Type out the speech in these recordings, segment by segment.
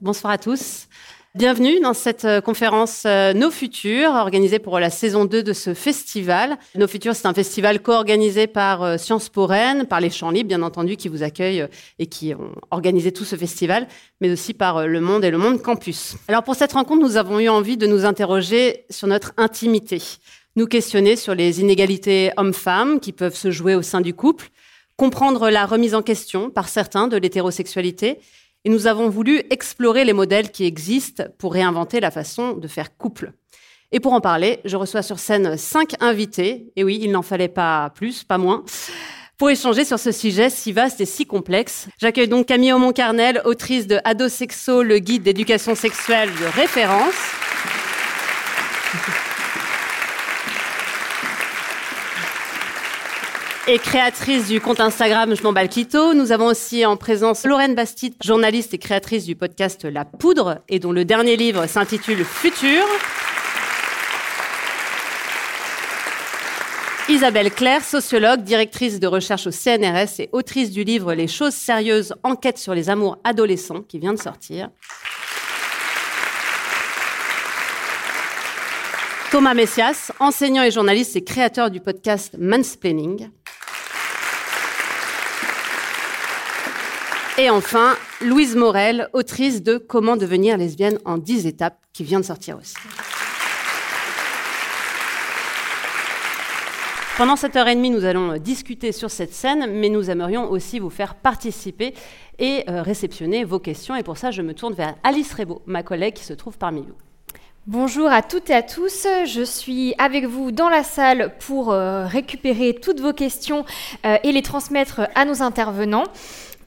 Bonsoir à tous. Bienvenue dans cette euh, conférence euh, Nos Futurs, organisée pour la saison 2 de ce festival. Nos Futurs, c'est un festival co-organisé par euh, Sciences Po Rennes, par les Champs Libres, bien entendu, qui vous accueillent et qui ont organisé tout ce festival, mais aussi par Le Monde et Le Monde Campus. Alors pour cette rencontre, nous avons eu envie de nous interroger sur notre intimité, nous questionner sur les inégalités hommes-femmes qui peuvent se jouer au sein du couple, comprendre la remise en question par certains de l'hétérosexualité et nous avons voulu explorer les modèles qui existent pour réinventer la façon de faire couple. Et pour en parler, je reçois sur scène cinq invités, et oui, il n'en fallait pas plus, pas moins, pour échanger sur ce sujet si vaste et si complexe. J'accueille donc Camille Aumont-Carnel, autrice de Adosexo, le guide d'éducation sexuelle de référence. Et créatrice du compte Instagram Je m'emballe clito. Nous avons aussi en présence Lorraine Bastide, journaliste et créatrice du podcast La Poudre et dont le dernier livre s'intitule Futur. Isabelle Claire, sociologue, directrice de recherche au CNRS et autrice du livre Les choses sérieuses, enquête sur les amours adolescents qui vient de sortir. Thomas Messias, enseignant et journaliste et créateur du podcast Mansplaining. Et enfin, Louise Morel, autrice de Comment devenir lesbienne en 10 étapes, qui vient de sortir aussi. Pendant cette heure et demie, nous allons discuter sur cette scène, mais nous aimerions aussi vous faire participer et euh, réceptionner vos questions. Et pour ça, je me tourne vers Alice Rebaud, ma collègue qui se trouve parmi vous. Bonjour à toutes et à tous, je suis avec vous dans la salle pour euh, récupérer toutes vos questions euh, et les transmettre à nos intervenants.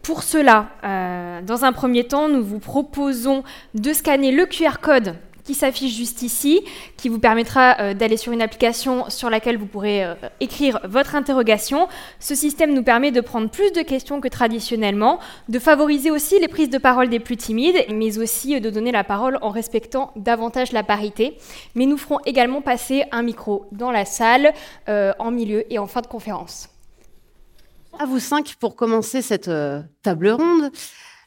Pour cela, euh, dans un premier temps, nous vous proposons de scanner le QR code qui s'affiche juste ici, qui vous permettra euh, d'aller sur une application sur laquelle vous pourrez euh, écrire votre interrogation. Ce système nous permet de prendre plus de questions que traditionnellement, de favoriser aussi les prises de parole des plus timides, mais aussi de donner la parole en respectant davantage la parité. Mais nous ferons également passer un micro dans la salle, en milieu et en fin de conférence. À vous cinq pour commencer cette euh, table ronde.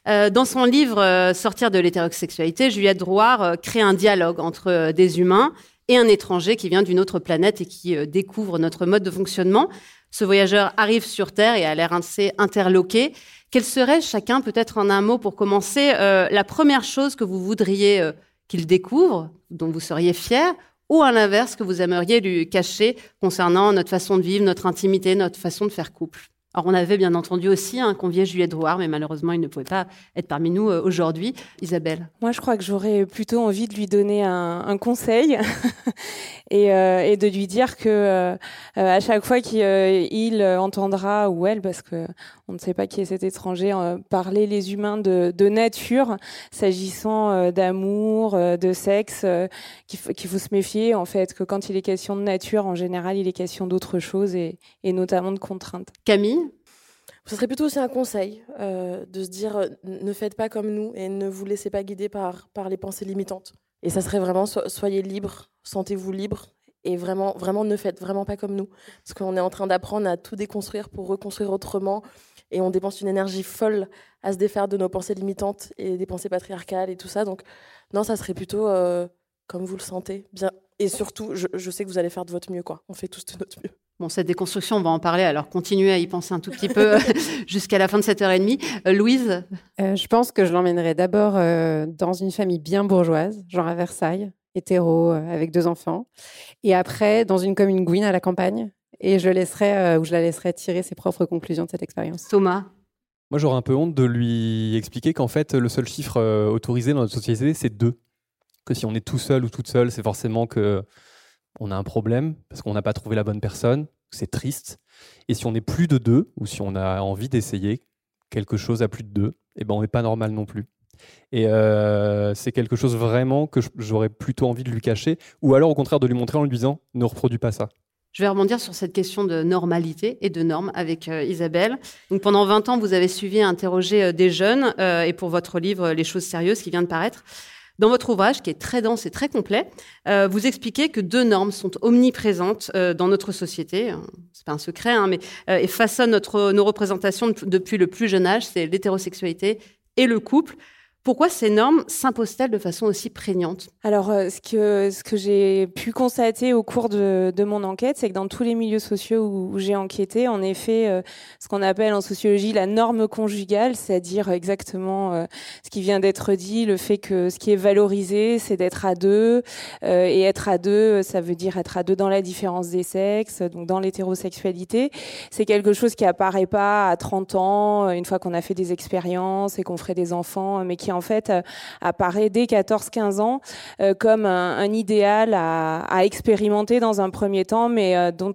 Euh, dans son livre euh, Sortir de l'hétérosexualité, Juliette Drouard crée un dialogue entre des humains et un étranger qui vient d'une autre planète et qui découvre notre mode de fonctionnement. Ce voyageur arrive sur Terre et a l'air assez interloqué. Quelle serait chacun, peut-être en un mot pour commencer, la première chose que vous voudriez qu'il découvre, dont vous seriez fier, ou à l'inverse que vous aimeriez lui cacher concernant notre façon de vivre, notre intimité, notre façon de faire couple? Alors, on avait bien entendu aussi un convié Juliette mais malheureusement, il ne pouvait pas être parmi nous euh, aujourd'hui. Isabelle Moi, je crois que j'aurais plutôt envie de lui donner un, conseil euh, et, de lui dire que euh, à chaque fois qu'il entendra, ou elle, parce que on ne sait pas qui est cet étranger, parler les humains de, nature, s'agissant d'amour, de sexe, qu'il faut, se méfier, en fait, que quand il est question de nature, en général, il est question d'autre chose et, notamment de contraintes. Camille? Ce serait plutôt aussi un conseil euh, de se dire euh, ne faites pas comme nous et ne vous laissez pas guider par, par les pensées limitantes. Et ça serait vraiment soyez libre, sentez-vous libre et vraiment, vraiment ne faites vraiment pas comme nous. Parce qu'on est en train d'apprendre à tout déconstruire pour reconstruire autrement et on dépense une énergie folle à se défaire de nos pensées limitantes et des pensées patriarcales et tout ça. Donc, non, ça serait plutôt euh, comme vous le sentez, bien. Et surtout, je, je sais que vous allez faire de votre mieux, quoi. On fait tous de notre mieux. Bon, cette déconstruction, on va en parler, alors continuez à y penser un tout petit peu jusqu'à la fin de cette heure et demie. Euh, Louise? Euh, Je pense que je l'emmènerai d'abord euh, dans une famille bien bourgeoise, genre à Versailles, hétéro, avec deux enfants, et après dans une commune gouine à la campagne, et je, laisserai, ou je la laisserai tirer ses propres conclusions de cette expérience. Thomas Moi, j'aurais un peu honte de lui expliquer qu'en fait, le seul chiffre autorisé dans notre société, c'est deux. Que si on est tout seul ou toute seule, c'est forcément que on a un problème parce qu'on n'a pas trouvé la bonne personne, c'est triste. Et si on est plus de deux, ou si on a envie d'essayer quelque chose à plus de deux, eh ben on n'est pas normal non plus. Et euh, c'est quelque chose vraiment que j'aurais plutôt envie de lui cacher, ou alors au contraire de lui montrer en lui disant ne reproduis pas ça. Je vais rebondir sur cette question de normalité et de normes avec euh, Isabelle. Donc pendant 20 ans, vous avez suivi et interrogé euh, des jeunes, et pour votre livre Les choses sérieuses qui vient de paraître, Dans votre ouvrage, qui est très dense et très complet, euh, vous expliquez que deux normes sont omniprésentes euh, dans notre société. C'est pas un secret, hein, mais euh, et façonnent notre, nos représentations depuis le plus jeune âge. C'est l'hétérosexualité et le couple. Pourquoi ces normes s'imposent-elles de façon aussi prégnante? Alors, euh, ce que, j'ai pu constater au cours de, de mon enquête, c'est que dans tous les milieux sociaux où, j'ai enquêté, en effet, euh, ce qu'on appelle en sociologie la norme conjugale, c'est-à-dire exactement euh, ce qui vient d'être dit, le fait que ce qui est valorisé, c'est d'être à deux, et être à deux, ça veut dire être à deux dans la différence des sexes, donc dans l'hétérosexualité. C'est quelque chose qui apparaît pas à 30 ans, une fois qu'on a fait des expériences et qu'on ferait des enfants, mais qui en fait euh, apparaît dès 14-15 ans euh, comme un, idéal à, expérimenter dans un premier temps, mais euh, dont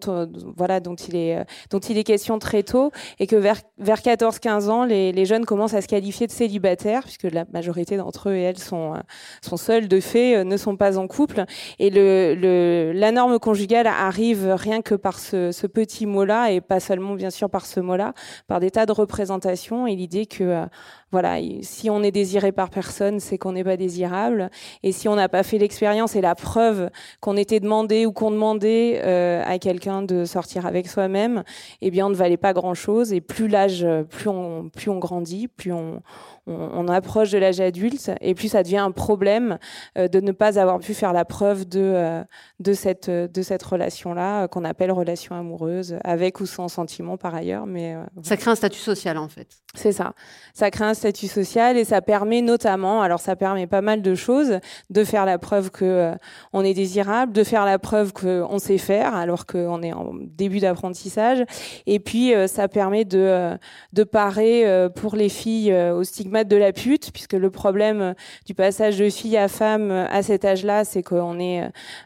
voilà dont il est dont il est question très tôt et que vers vers 14-15 ans, les, jeunes commencent à se qualifier de célibataires puisque la majorité d'entre eux et elles sont sont seuls de fait, ne sont pas en couple. Et la norme conjugale arrive rien que par ce, ce petit mot-là et pas seulement bien sûr par ce mot-là, par des tas de représentations et l'idée que voilà, si on est désiré par personne, c'est qu'on n'est pas désirable. Et si on n'a pas fait l'expérience et la preuve qu'on était demandé ou qu'on demandait euh, à quelqu'un de sortir avec soi-même, eh bien, on ne valait pas grand-chose. Et plus l'âge, plus on, plus on grandit, plus on, on, approche de l'âge adulte et plus ça devient un problème euh, de ne pas avoir pu faire la preuve de, euh, de cette, de cette relation-là qu'on appelle relation amoureuse, avec ou sans sentiment par ailleurs. Mais, ça crée un statut social en fait. C'est ça. Ça crée un statut social et ça permet notamment, alors ça permet pas mal de choses, de faire la preuve que on est désirable, de faire la preuve qu'on sait faire alors qu'on est en début d'apprentissage. Et puis ça permet de, de parer pour les filles au stigma de la pute, puisque le problème euh, du passage de fille à femme euh, à cet âge-là, c'est qu'on est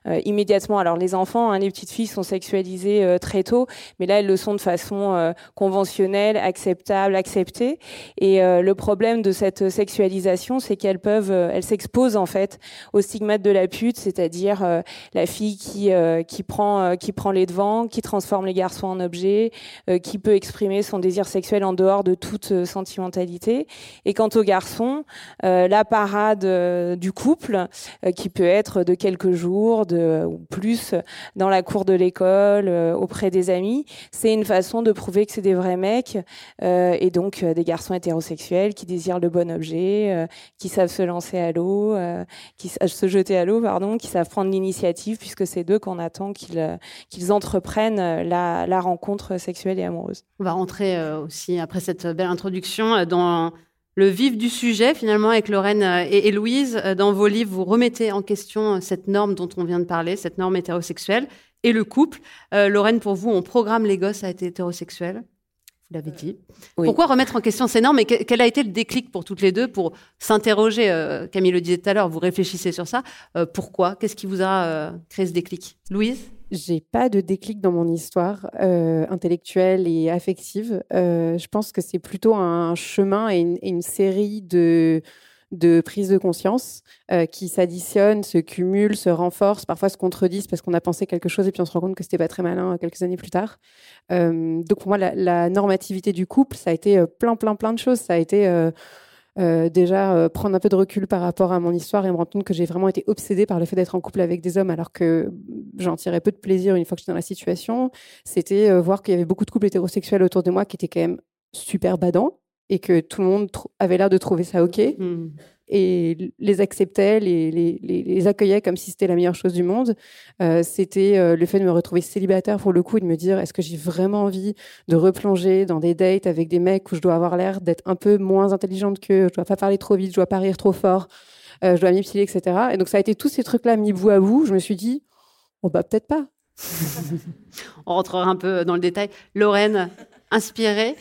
euh, immédiatement. Alors les enfants, hein, les petites filles sont sexualisées très tôt, mais là elles le sont de façon conventionnelle, acceptable, acceptée. Et le problème de cette sexualisation, c'est qu'elles peuvent, elles s'exposent en fait au stigmate de la pute, c'est-à-dire la fille qui qui prend qui prend les devants, qui transforme les garçons en objets, qui peut exprimer son désir sexuel en dehors de toute sentimentalité. Et quant aux garçons, euh, la parade euh, du couple, euh, qui peut être de quelques jours de, ou plus dans la cour de l'école, auprès des amis, c'est une façon de prouver que c'est des vrais mecs et donc des garçons hétérosexuels qui désirent le bon objet, qui savent se lancer à l'eau, qui se jeter à l'eau, pardon, qui savent prendre l'initiative puisque c'est d'eux qu'on attend qu'ils qu'ils entreprennent la, rencontre sexuelle et amoureuse. On va rentrer aussi après cette belle introduction dans le vif du sujet, finalement, avec Lorraine euh, et, Louise. Euh, dans vos livres, vous remettez en question euh, cette norme dont on vient de parler, cette norme hétérosexuelle, et le couple. Lorraine, pour vous, on programme les gosses à être hétérosexuels? Vous l'avez dit. Pourquoi remettre en question ces normes et quel a été le déclic pour toutes les deux pour s'interroger Camille le disait tout à l'heure, vous réfléchissez sur ça. pourquoi Qu'est-ce qui vous a créé ce déclic? Louise? J'ai pas de déclic dans mon histoire euh, intellectuelle et affective. Euh, je pense que c'est plutôt un chemin et une, série de, de prises de conscience euh, qui s'additionnent, se cumulent, se renforcent, parfois se contredisent parce qu'on a pensé quelque chose et puis on se rend compte que c'était pas très malin quelques années plus tard. donc pour moi, la, normativité du couple, ça a été plein, plein, plein de choses. Ça a été euh, déjà euh, prendre un peu de recul par rapport à mon histoire et me rendre compte que j'ai vraiment été obsédée par le fait d'être en couple avec des hommes alors que j'en tirais peu de plaisir une fois que j'étais dans la situation. C'était euh, voir qu'il y avait beaucoup de couples hétérosexuels autour de moi qui étaient quand même super badants et que tout le monde avait l'air de trouver ça OK. Mmh et les acceptait, les, les, les, accueillait comme si c'était la meilleure chose du monde. Euh, c'était euh, le fait de me retrouver célibataire pour le coup et de me dire est-ce que j'ai vraiment envie de replonger dans des dates avec des mecs où je dois avoir l'air d'être un peu moins intelligente qu'eux, je dois pas parler trop vite, je dois pas rire trop fort, euh, je dois m'épiler, etc. Et donc ça a été tous ces trucs-là mis bout à bout. Je me suis dit, oh bah peut-être pas. On rentrera un peu dans le détail. Lorraine, inspirée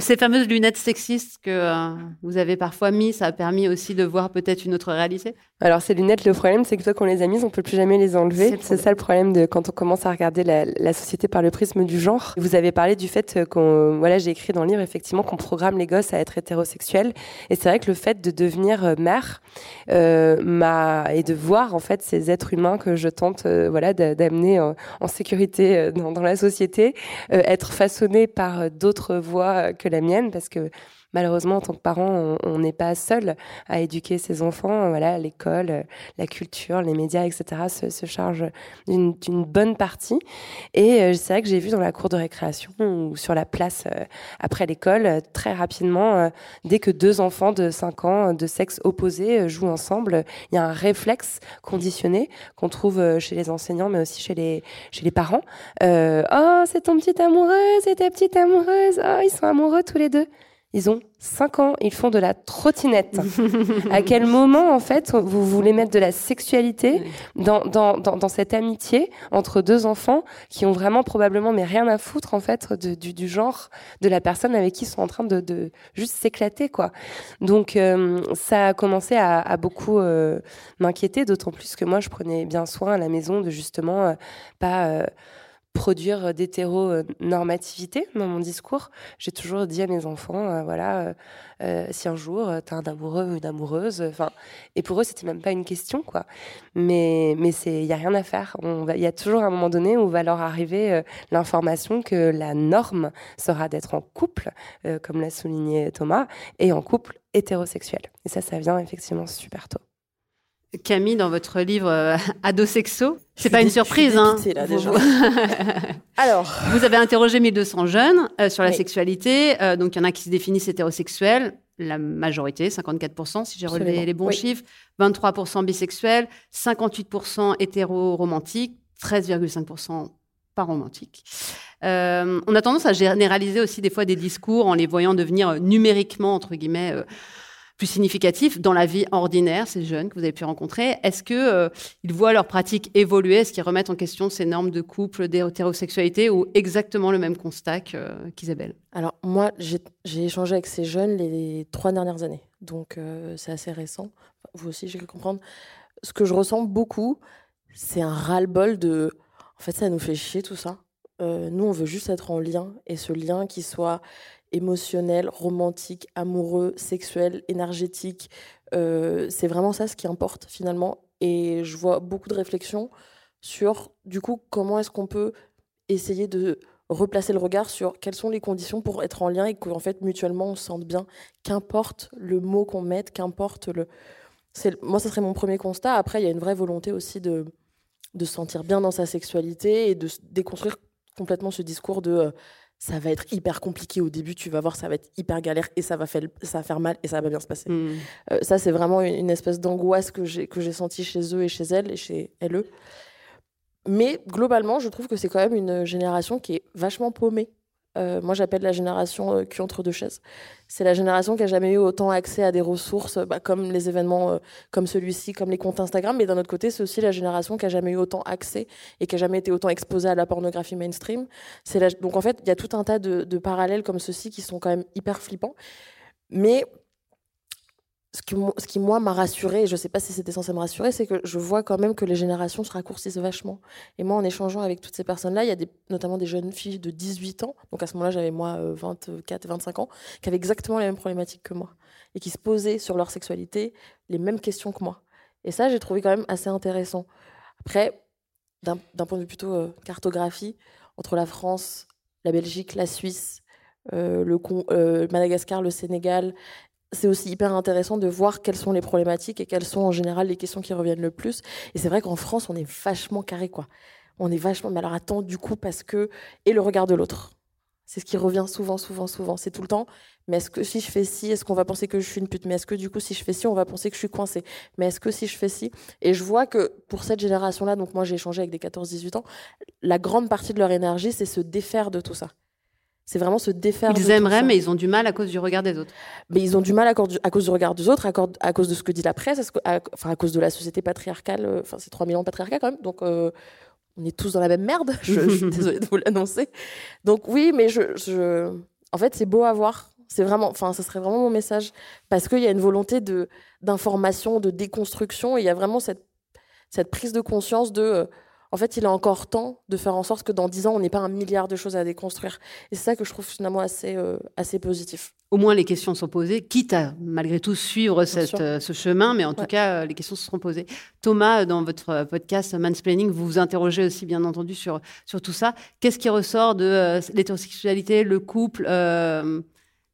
ces fameuses lunettes sexistes que euh, vous avez parfois mis, ça a permis aussi de voir peut-être une autre réalité? Alors ces lunettes, le problème c'est que toi qu'on les a mises, on peut plus jamais les enlever. C'est ça le problème de quand on commence à regarder la, société par le prisme du genre. Vous avez parlé du fait qu'on, voilà, j'ai écrit dans le livre effectivement qu'on programme les gosses à être hétérosexuels. Et c'est vrai que le fait de devenir euh, mère m'a et de voir en fait ces êtres humains que je tente, voilà, d'amener en, sécurité dans, dans, la société, être façonnés par d'autres voies que la mienne parce que malheureusement, en tant que parent, on n'est pas seul à éduquer ses enfants. Voilà, l'école, la culture, les médias, etc. se, chargent d'une bonne partie. Et euh, c'est vrai que j'ai vu dans la cour de récréation ou sur la place euh, après l'école, très rapidement, dès que deux enfants de 5 ans de sexe opposé jouent ensemble, il y a un réflexe conditionné qu'on trouve chez les enseignants, mais aussi chez les, chez les parents. oh, c'est ton petit amoureux, c'est ta petite amoureuse. Oh, ils sont amoureux tous les deux. Ils ont 5 ans, ils font de la trottinette. à quel moment, en fait, vous voulez mettre de la sexualité dans, dans, dans, cette amitié entre deux enfants qui ont vraiment probablement mais rien à foutre, en fait, du, du, genre de la personne avec qui ils sont en train de, de juste s'éclater, quoi. Donc, euh, ça a commencé à, à beaucoup euh, m'inquiéter, d'autant plus que moi, je prenais bien soin à la maison de justement euh, pas produire d'hétéronormativité dans mon discours. J'ai toujours dit à mes enfants, euh, voilà, euh, euh, si un jour tu as un amoureux ou une amoureuse, enfin, et pour eux c'était même pas une question, quoi. Mais mais c'est, y a rien à faire. Il y a toujours un moment donné où va leur arriver l'information que la norme sera d'être en couple, comme l'a souligné Thomas, et en couple hétérosexuel. Et ça, ça vient effectivement super tôt. Camille, dans votre livre euh, Ado Sexo, c'est pas une surprise, hein. Là, déjà. Alors, vous avez interrogé 1200 jeunes euh, sur la sexualité. Euh, donc, il y en a qui se définissent hétérosexuels, la majorité, 54%, si j'ai relevé les bons chiffres, 23% bisexuels, 58% hétéro-romantiques, 13,5% pas romantiques. on a tendance à généraliser aussi des fois des discours en les voyant devenir numériquement, entre guillemets, plus significatif dans la vie ordinaire, ces jeunes que vous avez pu rencontrer Est-ce qu'ils euh, voient leur pratique évoluer? Est-ce qu'ils remettent en question ces normes de couple, d'hétérosexualité ou exactement le même constat euh, qu'Isabelle? Alors moi, j'ai échangé avec ces jeunes les trois dernières années, donc euh, c'est assez récent. Vous aussi, j'ai pu comprendre. Ce que je ressens beaucoup, c'est un ras-le-bol de... En fait, ça nous fait chier tout ça. nous, on veut juste être en lien, et ce lien qui soit émotionnel, romantique, amoureux, sexuel, énergétique. Euh, c'est vraiment ça ce qui importe finalement. Et je vois beaucoup de réflexions sur, du coup, comment est-ce qu'on peut essayer de replacer le regard sur quelles sont les conditions pour être en lien et qu'en fait, mutuellement, on se sente bien. Qu'importe le mot qu'on mette, qu'importe le... Moi, ce serait mon premier constat. Après, il y a une vraie volonté aussi de, de se sentir bien dans sa sexualité et de déconstruire complètement ce discours de... Euh, ça va être hyper compliqué au début, tu vas voir, ça va être hyper galère et ça va faire, ça va faire mal et ça va bien se passer. Hmm. Euh, ça, c'est vraiment une, espèce d'angoisse que j'ai, que j'ai sentie chez eux et chez elles et chez elles. Mais globalement, je trouve que c'est quand même une génération qui est vachement paumée euh, moi, j'appelle la génération euh, qui entre deux chaises. C'est la génération qui a jamais eu autant accès à des ressources, bah, comme les événements euh, comme celui-ci, comme les comptes Instagram. Mais d'un autre côté, c'est aussi la génération qui a jamais eu autant accès et qui a jamais été autant exposée à la pornographie mainstream. Donc en fait, il y a tout un tas de, de parallèles comme ceux-ci qui sont quand même hyper flippants. Mais ce qui, moi, m'a rassuré, et je ne sais pas si c'était censé me rassurer, c'est que je vois quand même que les générations se raccourcissent vachement. Et moi, en échangeant avec toutes ces personnes-là, il y a notamment des jeunes filles de 18 ans, donc à ce moment-là, j'avais moi 24, euh, 25 ans, qui avaient exactement les mêmes problématiques que moi, et qui se posaient sur leur sexualité les mêmes questions que moi. Et ça, j'ai trouvé quand même assez intéressant. Après, d'un point de vue plutôt euh, cartographie, entre la France, la Belgique, la Suisse, euh, le Madagascar, le Sénégal c'est aussi hyper intéressant de voir quelles sont les problématiques et quelles sont en général les questions qui reviennent le plus. Et c'est vrai qu'en France, on est vachement carré, quoi. On est vachement. Mais alors attends, du coup, parce que. Et le regard de l'autre. C'est ce qui revient souvent, souvent, souvent. C'est tout le temps. Mais est-ce que si je fais ci, est-ce qu'on va penser que je suis une pute? Mais est-ce que du coup, si je fais ci, on va penser que je suis coincée? Mais est-ce que si je fais ci? Et je vois que pour cette génération-là, donc moi j'ai échangé avec des 14-18 ans, la grande partie de leur énergie, c'est se défaire de tout ça. C'est vraiment se défaire. Ils aimeraient, mais ils ont du mal à cause du regard des autres. Mais ils ont du mal à, cause du regard des autres, à, cause de ce que dit la presse, à, enfin à cause de la société patriarcale. Euh, enfin, c'est 3 millions de patriarcat quand même. Donc, euh, on est tous dans la même merde. Je, suis désolée de vous l'annoncer. Donc, oui, mais je, en fait, c'est beau à voir. C'est vraiment, enfin, ce serait vraiment mon message. Parce qu'il y a une volonté de, d'information, de déconstruction. Et il y a vraiment cette, cette prise de conscience de. Euh, en fait, il est encore temps de faire en sorte que dans dix ans, on n'ait pas un milliard de choses à déconstruire. Et c'est ça que je trouve finalement assez, euh, assez positif. Au moins, les questions sont posées, quitte à, malgré tout, suivre cette, euh, ce chemin, mais en tout cas, euh, les questions seront posées. Thomas, dans votre podcast Mansplaining, vous vous interrogez aussi, bien entendu, sur, sur tout ça. Qu'est-ce qui ressort de l'hétérosexualité, le couple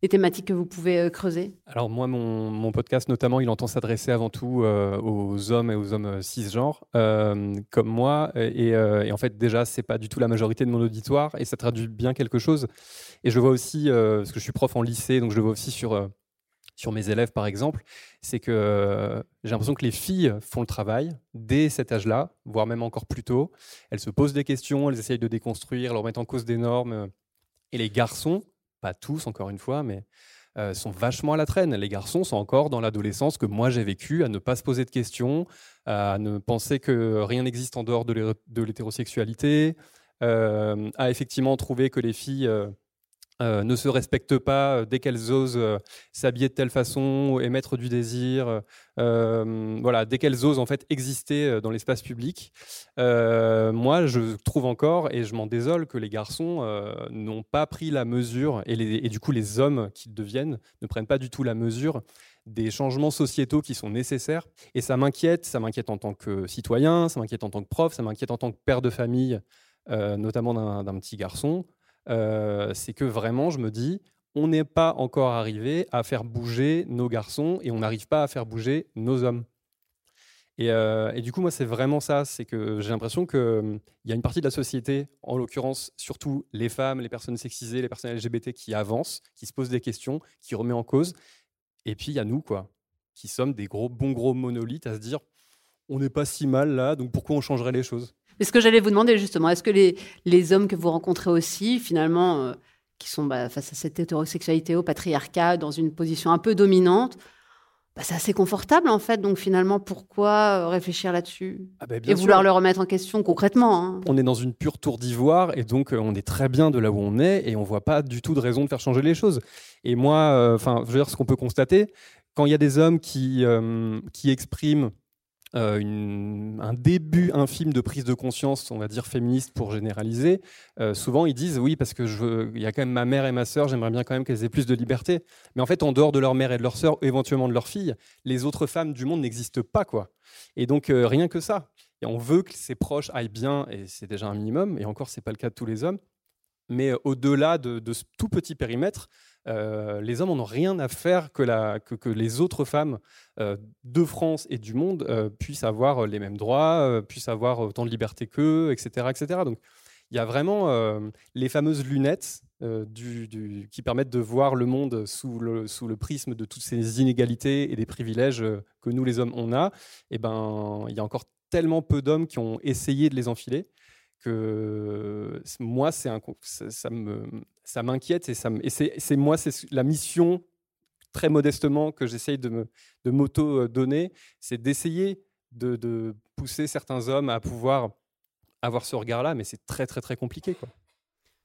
des thématiques que vous pouvez euh, creuser? Alors moi, mon, podcast notamment, il entend s'adresser avant tout euh, aux hommes et aux hommes euh, cisgenres, comme moi. Et, en fait, déjà, c'est pas du tout la majorité de mon auditoire, et ça traduit bien quelque chose. Et je vois aussi, parce que je suis prof en lycée, donc je le vois aussi sur sur mes élèves, par exemple, c'est que j'ai l'impression que les filles font le travail dès cet âge-là, voire même encore plus tôt. Elles se posent des questions, elles essayent de déconstruire, elles remettent en cause des normes. Et les garçons, pas tous encore une fois, mais euh, sont vachement à la traîne. Les garçons sont encore dans l'adolescence que moi j'ai vécu, à ne pas se poser de questions, à ne penser que rien n'existe en dehors de l'hétérosexualité, euh, à effectivement trouver que les filles euh, ne se respectent pas euh, dès qu'elles osent euh, s'habiller de telle façon, émettre du désir, voilà, dès qu'elles osent en fait exister dans l'espace public. moi, je trouve encore, et je m'en désole, que les garçons n'ont pas pris la mesure, et, et, du coup les hommes qui deviennent ne prennent pas du tout la mesure des changements sociétaux qui sont nécessaires. Et ça m'inquiète, ça m'inquiète en tant que citoyen, ça m'inquiète en tant que prof, ça m'inquiète en tant que père de famille, notamment d'un petit garçon. Euh, c'est que vraiment, je me dis, on n'est pas encore arrivé à faire bouger nos garçons et on n'arrive pas à faire bouger nos hommes. Et, euh, du coup, moi, c'est vraiment ça. C'est que j'ai l'impression qu'il hum, y a une partie de la société, en l'occurrence, surtout les femmes, les personnes sexisées, les personnes LGBT qui avancent, qui se posent des questions, qui remet en cause. Et puis, il y a nous, quoi, qui sommes des gros, bons gros monolithes à se dire on n'est pas si mal là, donc pourquoi on changerait les choses? Est ce que j'allais vous demander justement, est-ce que les, les, hommes que vous rencontrez aussi, finalement, euh, qui sont bah, face à cette hétérosexualité, au patriarcat, dans une position un peu dominante, bah, c'est assez confortable en fait. Donc finalement, pourquoi euh, réfléchir là-dessus ah bah, et vouloir le remettre en question concrètement hein On est dans une pure tour d'ivoire et donc euh, on est très bien de là où on est et on voit pas du tout de raison de faire changer les choses. Et moi, enfin, je veux dire ce qu'on peut constater quand il y a des hommes qui qui expriment euh, un début infime de prise de conscience, on va dire féministe pour généraliser, euh, souvent ils disent oui parce que il y a quand même ma mère et ma sœur, j'aimerais bien quand même qu'elles aient plus de liberté. Mais en fait, en dehors de leur mère et de leur sœur, éventuellement de leur fille, les autres femmes du monde n'existent pas quoi. Et donc euh, rien que ça. Et on veut que ses proches aillent bien et c'est déjà un minimum. Et encore, c'est pas le cas de tous les hommes. Mais au-delà de, de, ce tout petit périmètre, euh, les hommes n'ont rien à faire que, les autres femmes euh, de France et du monde euh, puissent avoir les mêmes droits, puissent avoir autant de liberté qu'eux, etc., etc. Donc, il y a vraiment les fameuses lunettes qui permettent de voir le monde sous le, prisme de toutes ces inégalités et des privilèges que nous, les hommes, on a. Et ben, il y a encore tellement peu d'hommes qui ont essayé de les enfiler que moi, c'est un, ça, me, ça m'inquiète et, ça et c'est, moi, c'est la mission très modestement que j'essaye de, me, de m'auto-donner, c'est d'essayer de, de, pousser certains hommes à pouvoir avoir ce regard-là, mais c'est très, très, très compliqué. Quoi.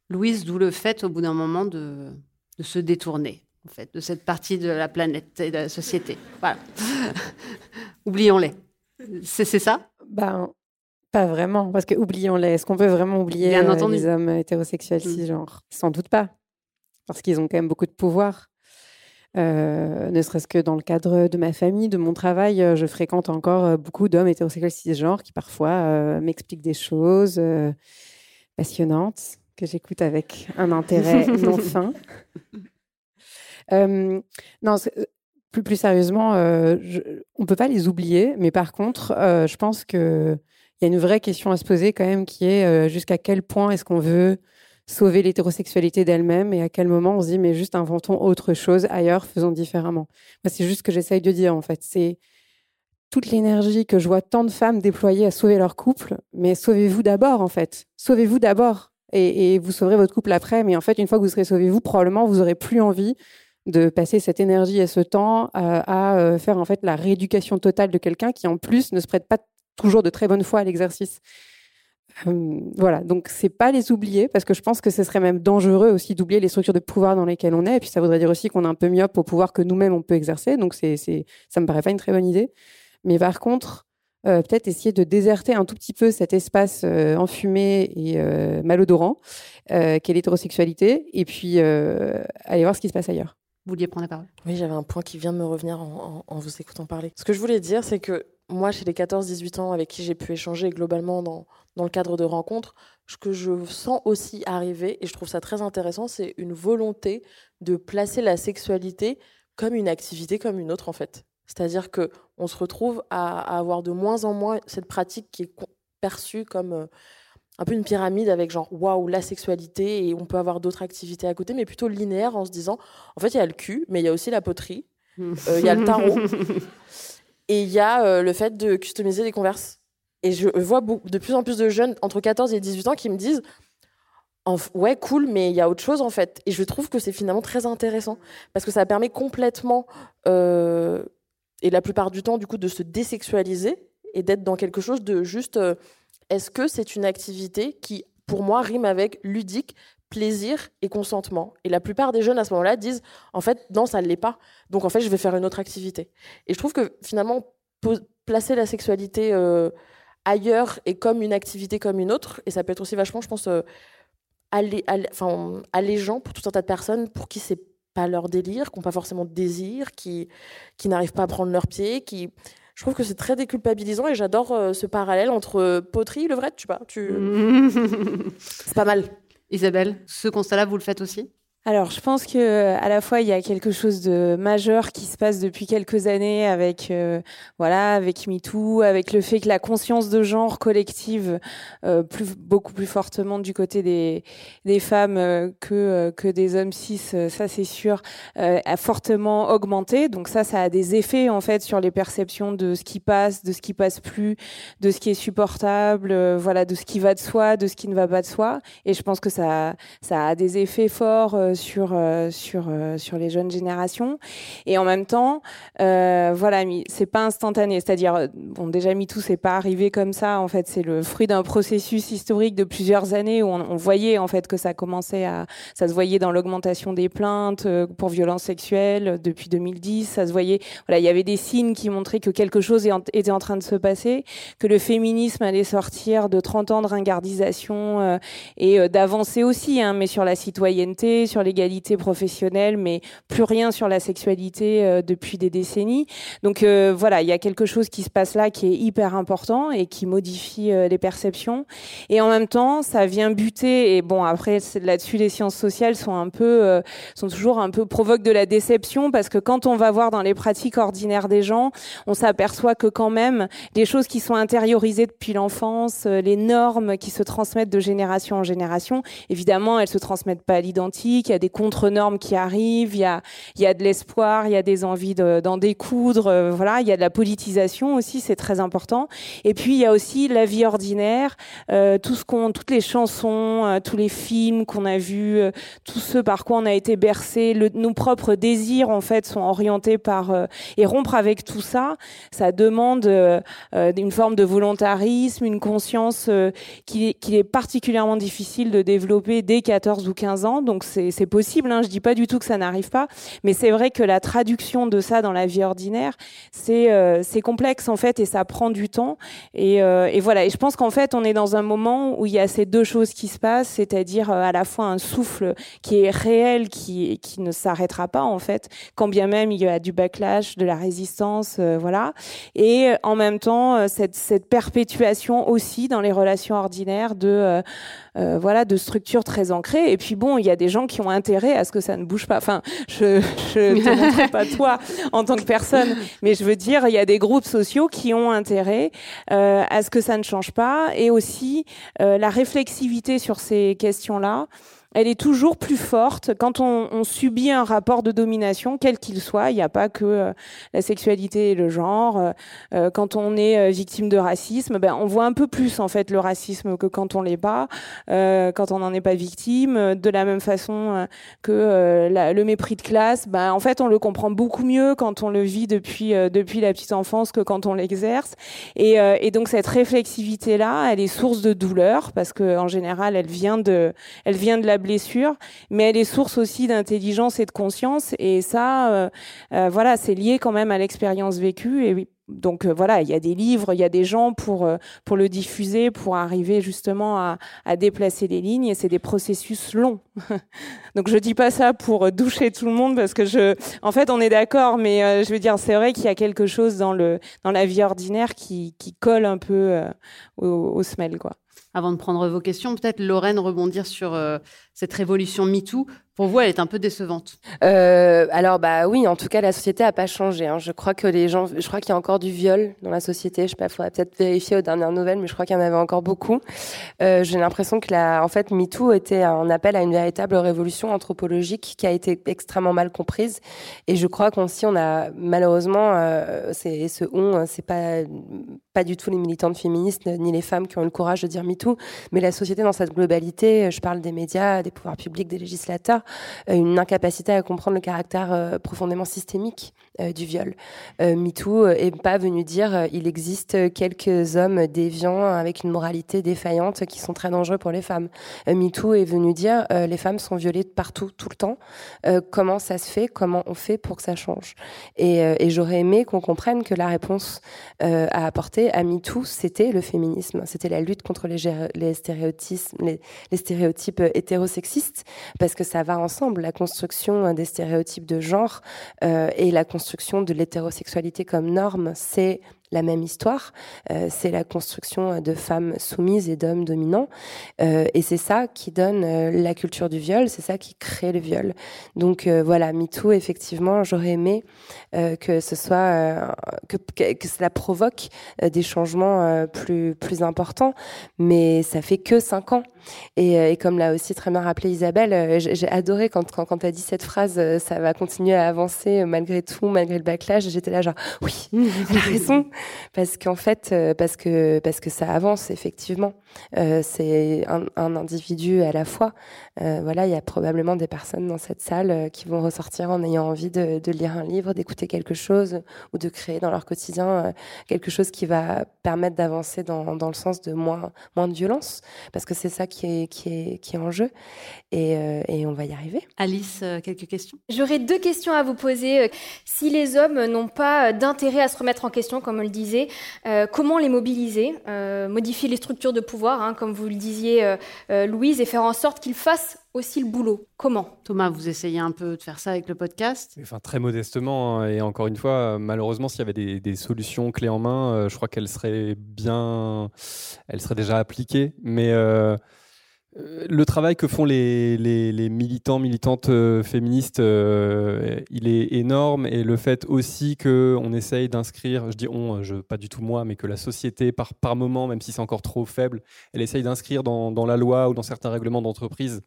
Louise, d'où le fait, au bout d'un moment, de, de se détourner en fait, de cette partie de la planète et de la société. Voilà. Oublions-les. C'est, c'est ça? Ben, pas vraiment, parce que oublions-les. Est-ce qu'on peut vraiment oublier euh, les hommes hétérosexuels mmh. cisgenres Sans doute pas, parce qu'ils ont quand même beaucoup de pouvoir. Euh, ne serait-ce que dans le cadre de ma famille, de mon travail, euh, je fréquente encore beaucoup d'hommes hétérosexuels cisgenres qui parfois m'expliquent des choses passionnantes que j'écoute avec un intérêt non fin. non, plus, plus sérieusement, on ne peut pas les oublier, mais par contre, je pense que il y a une vraie question à se poser quand même qui est euh, jusqu'à quel point est-ce qu'on veut sauver l'hétérosexualité d'elle-même et à quel moment on se dit mais juste inventons autre chose ailleurs, faisons différemment. C'est juste ce que j'essaye de dire en fait. C'est toute l'énergie que je vois tant de femmes déployer à sauver leur couple, mais sauvez-vous d'abord en fait. Sauvez-vous d'abord et, vous sauverez votre couple après. Mais en fait, une fois que vous serez sauvé vous, probablement vous aurez plus envie de passer cette énergie et ce temps euh, à, euh, faire en fait la rééducation totale de quelqu'un qui en plus ne se prête pas toujours de très bonne foi à l'exercice. Euh, voilà, donc c'est pas les oublier parce que je pense que ce serait même dangereux aussi d'oublier les structures de pouvoir dans lesquelles on est. Et puis ça voudrait dire aussi qu'on est un peu myope au pouvoir que nous-mêmes on peut exercer. Donc c'est, c'est, ça me paraît pas une très bonne idée. Mais par contre, euh, peut-être essayer de déserter un tout petit peu cet espace euh, enfumé et malodorant qu'est l'hétérosexualité, et puis aller voir ce qui se passe ailleurs. Vous vouliez prendre la parole? Oui, j'avais un point qui vient de me revenir en, en vous écoutant parler. Ce que je voulais dire, c'est que moi, chez les 14-18 ans avec qui j'ai pu échanger globalement dans, dans le cadre de rencontres, ce que je sens aussi arriver, et je trouve ça très intéressant, c'est une volonté de placer la sexualité comme une activité comme une autre, en fait. C'est-à-dire que on se retrouve à, avoir de moins en moins cette pratique qui est perçue comme euh, un peu une pyramide avec genre waouh la sexualité et on peut avoir d'autres activités à côté, mais plutôt linéaire en se disant en fait il y a le cul, mais il y a aussi la poterie, euh, il y a le tarot et il y a euh, le fait de customiser des converses. Et je vois de plus en plus de jeunes entre 14 et 18 ans qui me disent ouais, cool, mais il y a autre chose en fait. Et je trouve que c'est finalement très intéressant parce que ça permet complètement, euh, et la plupart du temps, du coup, de se désexualiser et d'être dans quelque chose de juste. Euh, est-ce que c'est une activité qui, pour moi, rime avec ludique, plaisir et consentement Et la plupart des jeunes à ce moment-là disent en fait, non, ça ne l'est pas. Donc en fait, je vais faire une autre activité. Et je trouve que finalement, placer la sexualité euh, ailleurs et comme une activité comme une autre, et ça peut être aussi vachement, je pense enfin, allégeant pour tout un tas de personnes pour qui c'est pas leur délire, qui n'ont pas forcément de désir, qui, qui n'arrivent pas à prendre leurs pieds, qui... Je trouve que c'est très déculpabilisant et j'adore euh, ce parallèle entre euh, poterie et le vrai, tu vois. Tu... c'est pas mal. Isabelle, ce constat-là, vous le faites aussi? Alors, je pense que à la fois il y a quelque chose de majeur qui se passe depuis quelques années avec euh, voilà, avec MeToo, avec le fait que la conscience de genre collective euh, beaucoup plus fortement du côté des femmes euh, que que des hommes cis, ça c'est sûr, a fortement augmenté. Donc ça, ça a des effets en fait sur les perceptions de ce qui passe, de ce qui passe plus, de ce qui est supportable, voilà, de ce qui va de soi, de ce qui ne va pas de soi. Et je pense que ça ça a des effets forts sur euh, sur euh, sur les jeunes générations. Et en même temps euh, voilà c'est pas instantané. C'est-à-dire bon déjà MeToo c'est pas arrivé comme ça. En fait c'est le fruit d'un processus historique de plusieurs années où on, voyait en fait que ça commençait à ça se voyait dans l'augmentation des plaintes pour violences sexuelles depuis 2010 ça se voyait voilà il y avait des signes qui montraient que quelque chose était en train de se passer que le féminisme allait sortir de 30 ans de ringardisation et d'avancer aussi hein, mais sur la citoyenneté sur l'égalité professionnelle, mais plus rien sur la sexualité euh, depuis des décennies. Donc euh, voilà, il y a quelque chose qui se passe là qui est hyper important et qui modifie euh, les perceptions. Et en même temps, ça vient buter. Et bon, après là-dessus, les sciences sociales sont un peu, sont toujours un peu provoquent de la déception parce que quand on va voir dans les pratiques ordinaires des gens, on s'aperçoit que quand même des choses qui sont intériorisées depuis l'enfance, les normes qui se transmettent de génération en génération, évidemment, elles se transmettent pas à l'identique. Il y a des contre-normes qui arrivent, il y a, il y a de l'espoir, il y a des envies d'en découdre, euh, voilà, il y a de la politisation aussi, c'est très important. Et puis il y a aussi la vie ordinaire, euh, tout ce qu'on, toutes les chansons, euh, tous les films qu'on a vus, tout ce par quoi on a été bercé, nos propres désirs en fait sont orientés par et rompre avec tout ça, ça demande une forme de volontarisme, une conscience qui, qui est particulièrement difficile de développer dès 14 ou 15 ans. Donc c'est possible, hein, je dis pas du tout que ça n'arrive pas, mais c'est vrai que la traduction de ça dans la vie ordinaire, c'est euh, c'est complexe en fait et ça prend du temps. Et, euh, et voilà, et je pense qu'en fait on est dans un moment où il y a ces deux choses qui se passent, c'est-à-dire euh, à la fois un souffle qui est réel, qui, qui ne s'arrêtera pas en fait, quand bien même il y a du backlash, de la résistance, voilà, et en même temps cette, cette perpétuation aussi dans les relations ordinaires de euh, voilà, de structures très ancrées. Et puis bon, il y a des gens qui ont intérêt à ce que ça ne bouge pas. Enfin, je ne te montre pas toi en tant que personne, mais je veux dire, il y a des groupes sociaux qui ont intérêt euh, à ce que ça ne change pas, et aussi euh, la réflexivité sur ces questions-là elle est toujours plus forte quand on, subit un rapport de domination, quel qu'il soit. Il n'y a pas que euh, la sexualité et le genre. Euh, euh, quand on est victime de racisme, ben, on voit un peu plus en fait le racisme que quand on l'est pas, quand on n'en est pas victime. De la même façon que le mépris de classe, ben, en fait, on le comprend beaucoup mieux quand on le vit depuis depuis la petite enfance que quand on l'exerce. Et, donc cette réflexivité là, elle est source de douleur parce que en général, elle vient de elle vient de la blessure, mais elle est source aussi d'intelligence et de conscience. Et ça, euh, euh, voilà, c'est lié quand même à l'expérience vécue. Et donc voilà, il y a des livres, il y a des gens pour, pour le diffuser, pour arriver justement à, à déplacer les lignes, et c'est des processus longs. donc je dis pas ça pour doucher tout le monde, parce que je, en fait, on est d'accord, mais je veux dire, c'est vrai qu'il y a quelque chose dans, le, dans la vie ordinaire qui, qui colle un peu au, au smell, quoi. Avant de prendre vos questions, peut-être Lorraine rebondir sur cette révolution MeToo. Pour vous, elle est un peu décevante. Euh, alors bah oui, en tout cas, la société n'a pas changé. Hein. Je crois que les gens, je crois qu'il y a encore du viol dans la société. Je sais pas, faudrait peut-être vérifier aux dernières nouvelles, mais je crois qu'il y en avait encore beaucoup. Euh, J'ai l'impression que en fait, MeToo était un appel à une véritable révolution anthropologique qui a été extrêmement mal comprise. Et je crois qu'aussi, on a malheureusement, euh, ce on, c'est pas pas du tout les militantes féministes ni les femmes qui ont le courage de dire MeToo, mais la société dans cette globalité. Je parle des médias, des pouvoirs publics, des législateurs, euh, une incapacité à comprendre le caractère euh, profondément systémique euh, du viol. MeToo est pas venu dire il existe quelques hommes déviants avec une moralité défaillante qui sont très dangereux pour les femmes. MeToo est venu dire les femmes sont violées partout, tout le temps. comment ça se fait? Comment on fait pour que ça change? Et, j'aurais aimé qu'on comprenne que la réponse à apporter à MeToo, c'était le féminisme, c'était la lutte contre les, les stéréotypes, les, les stéréotypes hétérosexistes parce que ça va ensemble, la construction des stéréotypes de genre euh, et la construction de l'hétérosexualité comme norme, c'est la même histoire. Euh, c'est la construction de femmes soumises et d'hommes dominants. Euh, et c'est ça qui donne euh, la culture du viol, c'est ça qui crée le viol. Donc euh, voilà, MeToo, effectivement, j'aurais aimé euh, que ce soit, que, cela provoque des changements plus, plus importants, mais ça fait que cinq ans. Et, comme l'a aussi très bien rappelé Isabelle, j'ai adoré quand, quand, quand tu as dit cette phrase, ça va continuer à avancer malgré tout, malgré le backlash. J'étais là genre, oui, elle a raison parce qu'en fait, euh, parce que parce que ça avance effectivement. Euh, c'est un, un, individu à la fois. Euh, voilà, il y a probablement des personnes dans cette salle qui vont ressortir en ayant envie de, de lire un livre, d'écouter quelque chose ou de créer dans leur quotidien quelque chose qui va permettre d'avancer dans, dans le sens de moins moins de violence, parce que c'est ça qui est qui est qui est en jeu et, et on va y arriver. Alice, quelques questions? J'aurais deux questions à vous poser. Si les hommes n'ont pas d'intérêt à se remettre en question, comme on le disait, euh, comment les mobiliser, euh, modifier les structures de pouvoir, hein, comme vous le disiez, euh, Louise, et faire en sorte qu'ils fassent aussi le boulot. Comment? Thomas, vous essayez un peu de faire ça avec le podcast? Enfin, très modestement, hein, et encore une fois, malheureusement, s'il y avait des, des, solutions clés en main, je crois qu'elles seraient bien, elles seraient déjà appliquées, mais euh, le travail que font les, militants, militantes euh, féministes, euh, il est énorme. Et le fait aussi qu'on essaye d'inscrire, je dis on, je, pas du tout moi, mais que la société, par, moment, même si c'est encore trop faible, elle essaye d'inscrire dans, la loi ou dans certains règlements d'entreprise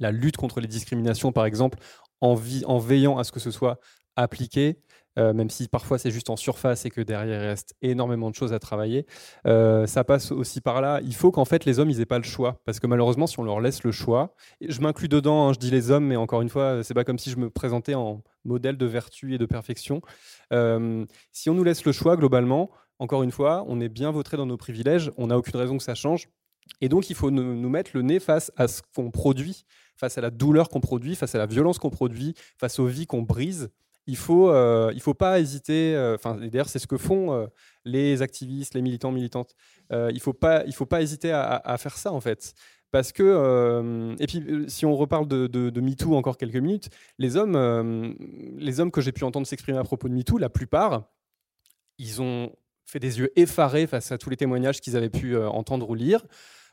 la lutte contre les discriminations, par exemple, en veillant à ce que ce soit appliqué. Euh, même si parfois c'est juste en surface et que derrière il reste énormément de choses à travailler. Euh, ça passe aussi par là. Il faut qu'en fait les hommes ils aient pas le choix, parce que malheureusement si on leur laisse le choix, je m'inclus dedans, hein, je dis les hommes, mais encore une fois c'est pas comme si je me présentais en modèle de vertu et de perfection. Euh, si on nous laisse le choix globalement, encore une fois, on est bien vautré dans nos privilèges, on n'a aucune raison que ça change. Et donc, il faut nous, nous mettre le nez face à ce qu'on produit, face à la douleur qu'on produit, face à la violence qu'on produit, face aux vies qu'on brise il faut, euh, faut pas hésiter. Euh, enfin, d'ailleurs, c'est ce que font euh, les activistes, les militants, militantes. il faut faut pas hésiter à, faire ça en fait. Parce que, et puis, si on reparle de, de, de, MeToo encore quelques minutes, les hommes, les hommes que j'ai pu entendre s'exprimer à propos de MeToo, la plupart, ils ont fait des yeux effarés face à tous les témoignages qu'ils avaient pu entendre ou lire.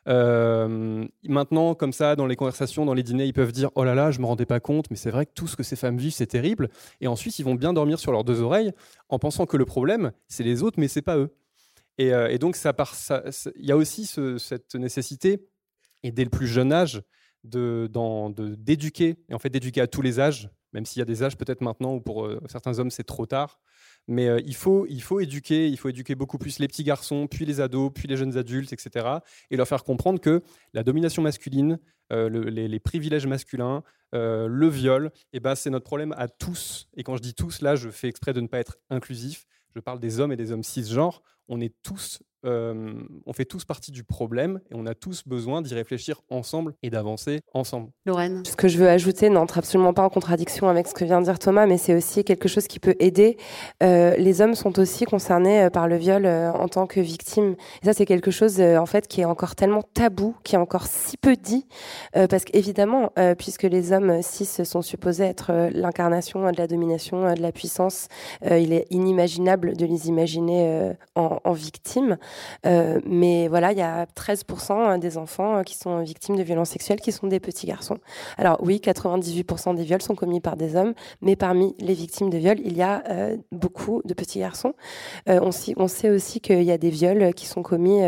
Euh, maintenant, comme ça, dans les conversations, dans les dîners, ils peuvent dire Oh là là, je me rendais pas compte, mais c'est vrai que tout ce que ces femmes vivent, c'est terrible. Et ensuite, ils vont bien dormir sur leurs deux oreilles en pensant que le problème, c'est les autres, mais c'est pas eux. Et, euh, donc, ça il y a aussi ce, cette nécessité, et dès le plus jeune âge, d'éduquer, de, et en fait d'éduquer à tous les âges, même s'il y a des âges peut-être maintenant où pour euh, certains hommes c'est trop tard, mais euh, il, faut, il faut éduquer, il faut éduquer beaucoup plus les petits garçons, puis les ados, puis les jeunes adultes, etc. Et leur faire comprendre que la domination masculine, euh, le, les, privilèges masculins, euh, le viol, eh ben, c'est notre problème à tous. Et quand je dis tous, là, je fais exprès de ne pas être inclusif. Je parle des hommes et des hommes cisgenres. On est tous on fait tous partie du problème et on a tous besoin d'y réfléchir ensemble et d'avancer ensemble. Lorraine. Ce que je veux ajouter n'entre absolument pas en contradiction avec ce que vient de dire Thomas, mais c'est aussi quelque chose qui peut aider. les hommes sont aussi concernés par le viol en tant que victimes. Et ça, c'est quelque chose en fait qui est encore tellement tabou, qui est encore si peu dit, parce qu'évidemment, puisque les hommes cis sont supposés être l'incarnation de la domination, de la puissance, il est inimaginable de les imaginer en, en victimes. Euh, mais voilà, il y a 13% hein, des enfants euh, qui sont victimes de violences sexuelles qui sont des petits garçons. Alors oui, 98% des viols sont commis par des hommes, mais parmi les victimes de viols, il y a euh, beaucoup de petits garçons. on, sait aussi qu'il y a des viols qui sont commis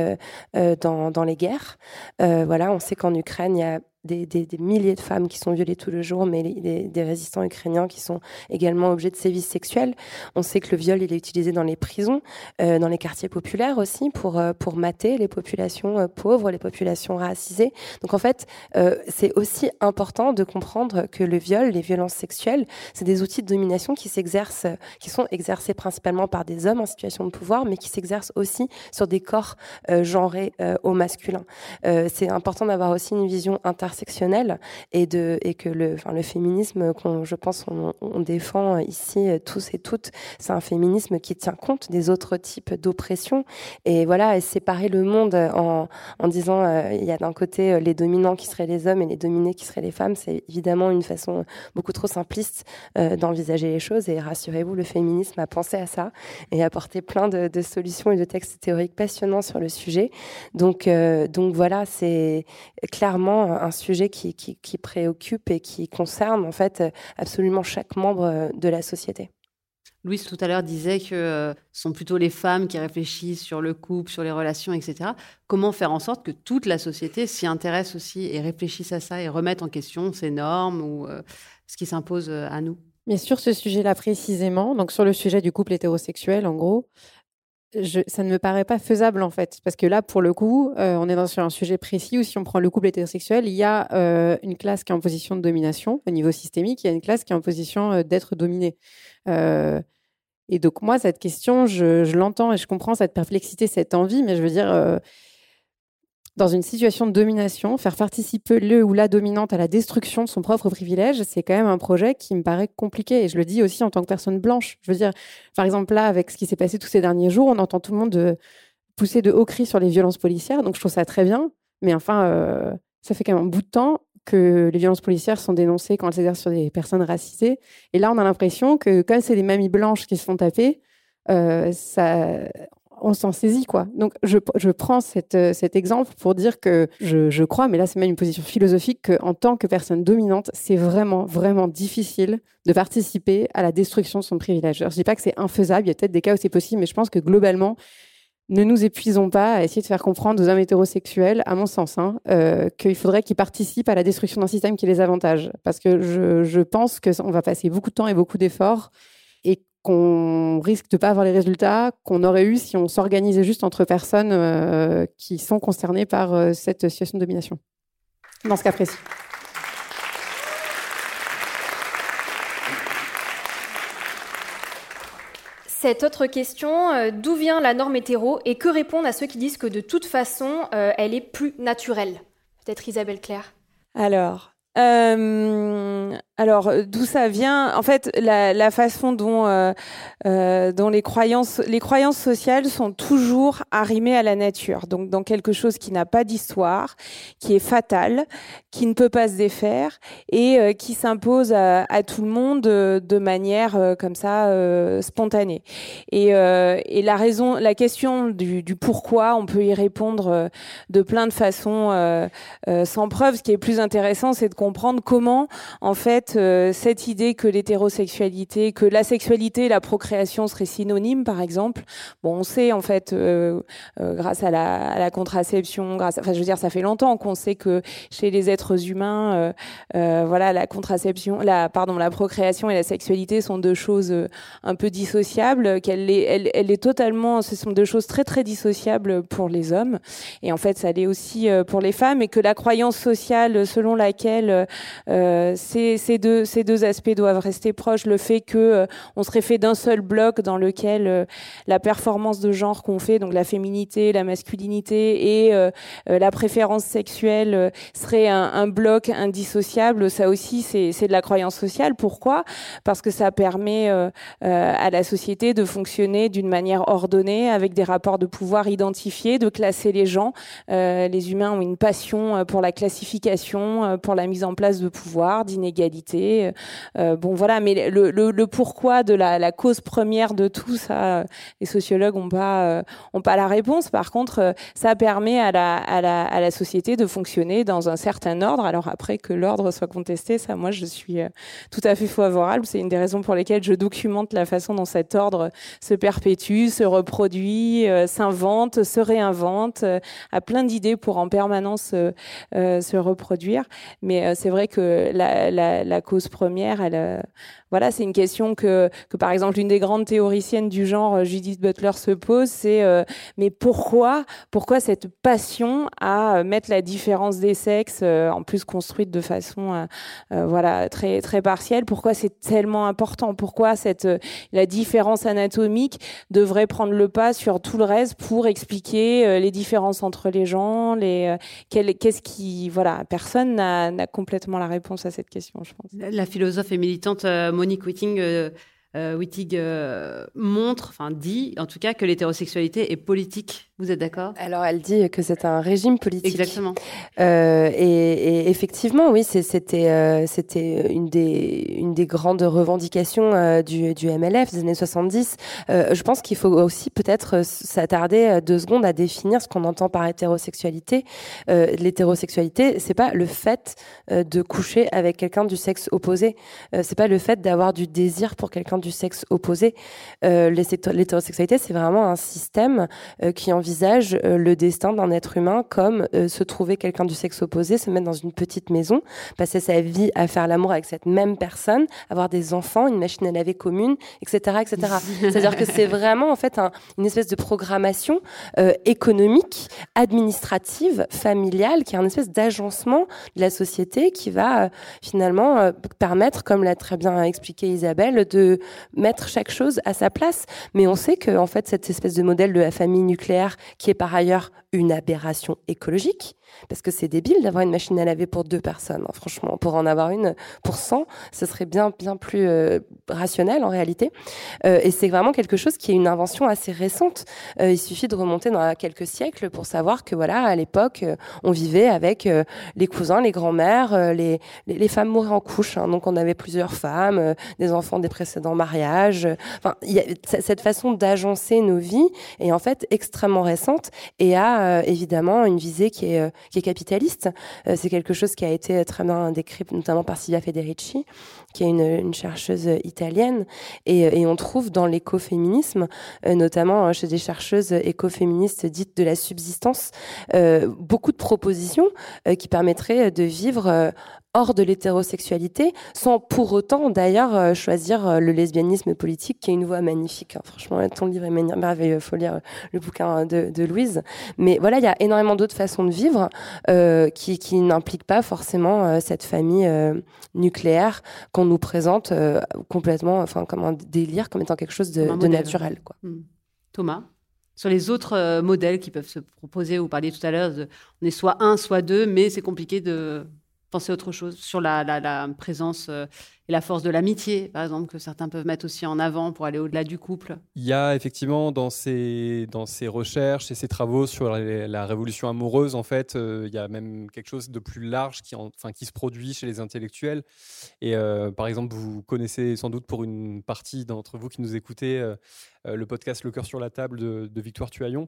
dans, les guerres. voilà, on sait qu'en Ukraine, il y a des, milliers de femmes qui sont violées tout le jour, mais des résistants ukrainiens qui sont également objets de sévices sexuels. On sait que le viol, il est utilisé dans les prisons, euh, dans les quartiers populaires aussi, pour, euh, pour mater les populations euh, pauvres, les populations racisées. Donc en fait, c'est aussi important de comprendre que le viol, les violences sexuelles, c'est des outils de domination qui s'exercent, qui sont exercés principalement par des hommes en situation de pouvoir, mais qui s'exercent aussi sur des corps genrés au masculin. c'est important d'avoir aussi une vision inter intersectionnel et, de, et que le, enfin, le féminisme qu'on, je pense, on, défend ici tous et toutes, c'est un féminisme qui tient compte des autres types d'oppression. Et voilà, et séparer le monde en, en disant euh, il y a d'un côté euh, les dominants qui seraient les hommes et les dominés qui seraient les femmes, c'est évidemment une façon beaucoup trop simpliste euh, d'envisager les choses. Et rassurez-vous, le féminisme a pensé à ça et a apporté plein de, solutions et de textes théoriques passionnants sur le sujet. Donc, donc voilà, c'est clairement un sujet qui, qui, préoccupe et qui concerne en fait absolument chaque membre euh, de la société. Louise tout à l'heure disait que euh, ce sont plutôt les femmes qui réfléchissent sur le couple, sur les relations, etc. Comment faire en sorte que toute la société s'y intéresse aussi et réfléchisse à ça et remette en question ces normes ou euh, ce qui s'impose à nous? Mais sur ce sujet-là précisément, donc sur le sujet du couple hétérosexuel, en gros, ça ne me paraît pas faisable en fait, parce que là, pour le coup, euh, on est sur un sujet précis où si on prend le couple hétérosexuel, il y a euh, une classe qui est en position de domination au niveau systémique, il y a une classe qui est en position euh, d'être dominée. et donc moi, cette question, je l'entends et je comprends cette perplexité, cette envie, mais je veux dire, dans une situation de domination, faire participer le ou la dominante à la destruction de son propre privilège, c'est quand même un projet qui me paraît compliqué. Et je le dis aussi en tant que personne blanche. Je veux dire, par exemple, là, avec ce qui s'est passé tous ces derniers jours, on entend tout le monde de pousser de hauts cris sur les violences policières. Donc je trouve ça très bien. Mais enfin, euh, ça fait quand même un bout de temps que les violences policières sont dénoncées quand elles s'exercent sur des personnes racisées. Et là, on a l'impression que quand c'est les mamies blanches qui se font taper, euh, ça, on s'en saisit, quoi. Donc, je, prends euh, cet exemple pour dire que je, crois, mais là, c'est même une position philosophique, qu'en tant que personne dominante, c'est vraiment, vraiment difficile de participer à la destruction de son privilège. je ne dis pas que c'est infaisable, il y a peut-être des cas où c'est possible, mais je pense que globalement, ne nous épuisons pas à essayer de faire comprendre aux hommes hétérosexuels, à mon sens, hein, euh, qu'il faudrait qu'ils participent à la destruction d'un système qui les avantage. Parce que je, je pense qu'on va passer beaucoup de temps et beaucoup d'efforts qu'on risque de pas avoir les résultats qu'on aurait eu si on s'organisait juste entre personnes euh, qui sont concernées par euh, cette situation de domination. Dans ce cas précis. Cette autre question, euh, d'où vient la norme hétéro et que répondre à ceux qui disent que de toute façon, elle est plus naturelle? Peut-être Isabelle Claire. Alors, euh, alors, euh, d'où ça vient? En fait, la, la façon dont, euh, euh, dont les, croyances, les croyances sociales sont toujours arrimées à la nature, donc dans quelque chose qui n'a pas d'histoire, qui est fatal, qui ne peut pas se défaire et euh, qui s'impose à, à, tout le monde de manière comme ça spontanée. Et, et, la raison, la question du, du, pourquoi, on peut y répondre de plein de façons sans preuve. Ce qui est plus intéressant, c'est de comprendre comment, en fait, euh, cette idée que l'hétérosexualité, que la sexualité et la procréation seraient synonymes, par exemple. Bon, on sait en fait, euh, euh, grâce à la, contraception, enfin, je veux dire, ça fait longtemps qu'on sait que chez les êtres humains, voilà, la contraception, la, pardon, la procréation et la sexualité sont deux choses un peu dissociables. Qu'elle est, elle, elle est totalement, ce sont deux choses très très dissociables pour les hommes. Et en fait, ça l'est aussi pour les femmes, et que la croyance sociale selon laquelle c'est ces deux aspects doivent rester proches. Le fait que on serait fait d'un seul bloc dans lequel la performance de genre qu'on fait, donc la féminité, la masculinité et la préférence sexuelle serait un, bloc indissociable. Ça aussi, c'est de la croyance sociale. Pourquoi? Parce que ça permet à la société de fonctionner d'une manière ordonnée, avec des rapports de pouvoir identifiés, de classer les gens. Euh, les humains ont une passion euh, pour la classification, euh, pour la mise en place de pouvoir, d'inégalité. bon, voilà, mais le, pourquoi de la, cause première de tout ça, les sociologues n'ont pas, ont pas la réponse. Par contre, ça permet à la, à, la, à la société de fonctionner dans un certain ordre. Alors après que l'ordre soit contesté, ça, moi, je suis tout à fait favorable. C'est une des raisons pour lesquelles je documente la façon dont cet ordre se perpétue, se reproduit, s'invente, se réinvente, a plein d'idées pour en permanence euh, euh, se reproduire. Mais euh, c'est vrai que la, la, cause première, elle, voilà, c'est une question que, que, par exemple, une des grandes théoriciennes du genre, Judith Butler, se pose, c'est mais pourquoi, pourquoi cette passion à mettre la différence des sexes, en plus construite de façon, voilà, très très partielle, pourquoi c'est tellement important, pourquoi cette la différence anatomique devrait prendre le pas sur tout le reste pour expliquer les différences entre les gens, les euh, qu'est-ce qui voilà, personne n'a complètement la réponse à cette question, je pense. La, philosophe et militante euh, Monique Witting euh, Wittig montre, enfin dit en tout cas que l'hétérosexualité est politique vous êtes d'accord? Alors, elle dit que c'est un régime politique. Exactement. Euh, et, effectivement, oui, c'était euh, c'était une des une des grandes revendications euh, du, du MLF des années 70. je pense qu'il faut aussi peut-être s'attarder deux secondes à définir ce qu'on entend par hétérosexualité. L'hétérosexualité, c'est pas le fait de coucher avec quelqu'un du sexe opposé. c'est pas le fait d'avoir du désir pour quelqu'un du sexe opposé. L'hétérosexualité, c'est vraiment un système qui envisage euh, le destin d'un être humain comme euh, se trouver quelqu'un du sexe opposé, se mettre dans une petite maison, passer sa vie à faire l'amour avec cette même personne, avoir des enfants, une machine à laver commune, etc., etc. C'est-à-dire que c'est vraiment en fait une espèce de programmation euh, économique, administrative, familiale, qui est un espèce d'agencement de la société qui va finalement permettre, comme l'a très bien expliqué Isabelle, de mettre chaque chose à sa place. Mais on sait que en fait cette espèce de modèle de la famille nucléaire qui est par ailleurs une aberration écologique, parce que c'est débile d'avoir une machine à laver pour deux personnes. Hein, franchement, pour en avoir une pour 100, ce serait bien bien plus euh, rationnel en réalité. Euh, et c'est vraiment quelque chose qui est une invention assez récente. Euh, il suffit de remonter dans quelques siècles pour savoir que voilà, à l'époque, on vivait avec les cousins, les grands-mères, les, les, femmes mouraient en couche. Hein, donc on avait plusieurs femmes, des enfants des précédents mariages. Enfin, cette façon d'agencer nos vies est en fait extrêmement récente et a évidemment une visée qui est qui est capitaliste. Euh, c'est quelque chose qui a été très bien décrit, notamment par Silvia Federici, qui est une, chercheuse italienne. Et, et, on trouve dans l'écoféminisme, euh, notamment chez des chercheuses écoféministes dites de la subsistance, euh, beaucoup de propositions qui permettraient de vivre hors de l'hétérosexualité, sans pour autant d'ailleurs euh, choisir euh, le lesbianisme politique, qui est une voie magnifique. Hein. Franchement, ton livre est merveilleux, il faut lire euh, le bouquin de, de Louise. Mais voilà, il y a énormément d'autres façons de vivre euh, qui, qui n'impliquent pas forcément cette famille nucléaire qu'on nous présente complètement, enfin comme un délire, comme étant quelque chose de, de naturel. Quoi. Hmm. Thomas sur les autres modèles qui peuvent se proposer, vous parliez tout à l'heure, on est soit un, soit deux, mais c'est compliqué de penser autre chose sur la, présence euh, et la force de l'amitié, par exemple, que certains peuvent mettre aussi en avant pour aller au-delà du couple Il y a effectivement dans ces, dans ces recherches et ces travaux sur la, révolution amoureuse, en fait, euh, il y a même quelque chose de plus large qui, enfin, qui se produit chez les intellectuels. Et euh, par exemple, vous connaissez sans doute pour une partie d'entre vous qui nous écoutez le podcast Le cœur sur la table de, de Victoire Tuaillon.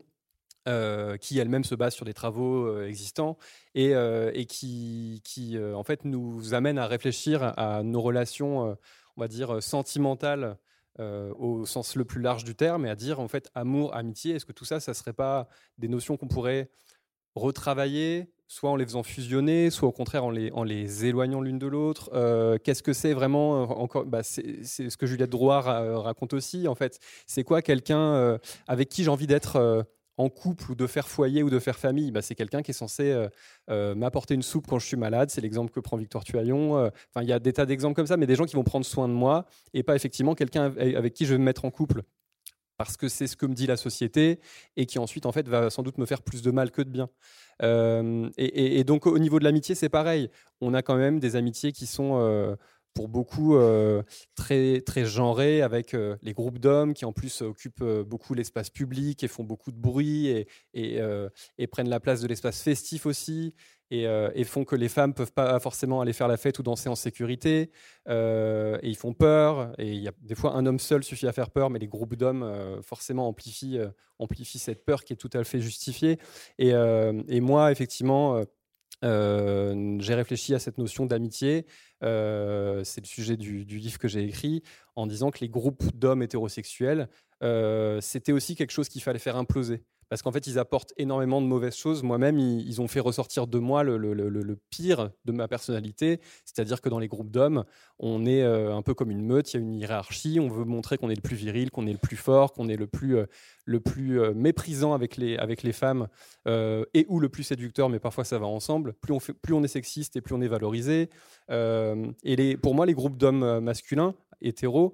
Euh, qui elle-même se base sur des travaux euh, existants et, euh, qui, en fait nous amène à réfléchir à nos relations, on va dire sentimentales au sens le plus large du terme, et à dire en fait amour, amitié. Est-ce que tout ça, ça serait pas des notions qu'on pourrait retravailler, soit en les faisant fusionner, soit au contraire en les, en les éloignant l'une de l'autre. Qu'est-ce que c'est vraiment encore bah, C'est ce que Juliette Drouard raconte aussi. En fait, c'est quoi quelqu'un avec qui j'ai envie d'être en couple ou de faire foyer ou de faire famille, bah, c'est quelqu'un qui est censé euh, euh, m'apporter une soupe quand je suis malade. C'est l'exemple que prend Victor Tuaillon. Euh, il y a des tas d'exemples comme ça, mais des gens qui vont prendre soin de moi et pas effectivement quelqu'un avec qui je vais me mettre en couple parce que c'est ce que me dit la société et qui ensuite en fait va sans doute me faire plus de mal que de bien. et, donc au niveau de l'amitié, c'est pareil. On a quand même des amitiés qui sont pour beaucoup euh, très, très genré, avec euh, les groupes d'hommes qui en plus occupent euh, beaucoup l'espace public et font beaucoup de bruit et, et, prennent la place de l'espace festif aussi et, font que les femmes peuvent pas forcément aller faire la fête ou danser en sécurité et ils font peur. Et il y a des fois un homme seul suffit à faire peur mais les groupes d'hommes forcément amplifient, amplifient cette peur qui est tout à fait justifiée. Et, et moi effectivement euh, j'ai réfléchi à cette notion d'amitié. Euh, c'est le sujet du, livre que j'ai écrit en disant que les groupes d'hommes hétérosexuels, euh, c'était aussi quelque chose qu'il fallait faire imploser parce qu'en fait, ils apportent énormément de mauvaises choses. Moi-même, ils, ont fait ressortir de moi le, pire de ma personnalité, c'est-à-dire que dans les groupes d'hommes, on est euh, un peu comme une meute, il y a une hiérarchie, on veut montrer qu'on est le plus viril, qu'on est le plus fort, qu'on est le plus, euh, le plus euh, méprisant avec les, avec les femmes et ou le plus séducteur, mais parfois ça va ensemble. Plus on, est sexiste et plus on est valorisé. et pour moi, les groupes d'hommes masculins, hétéros,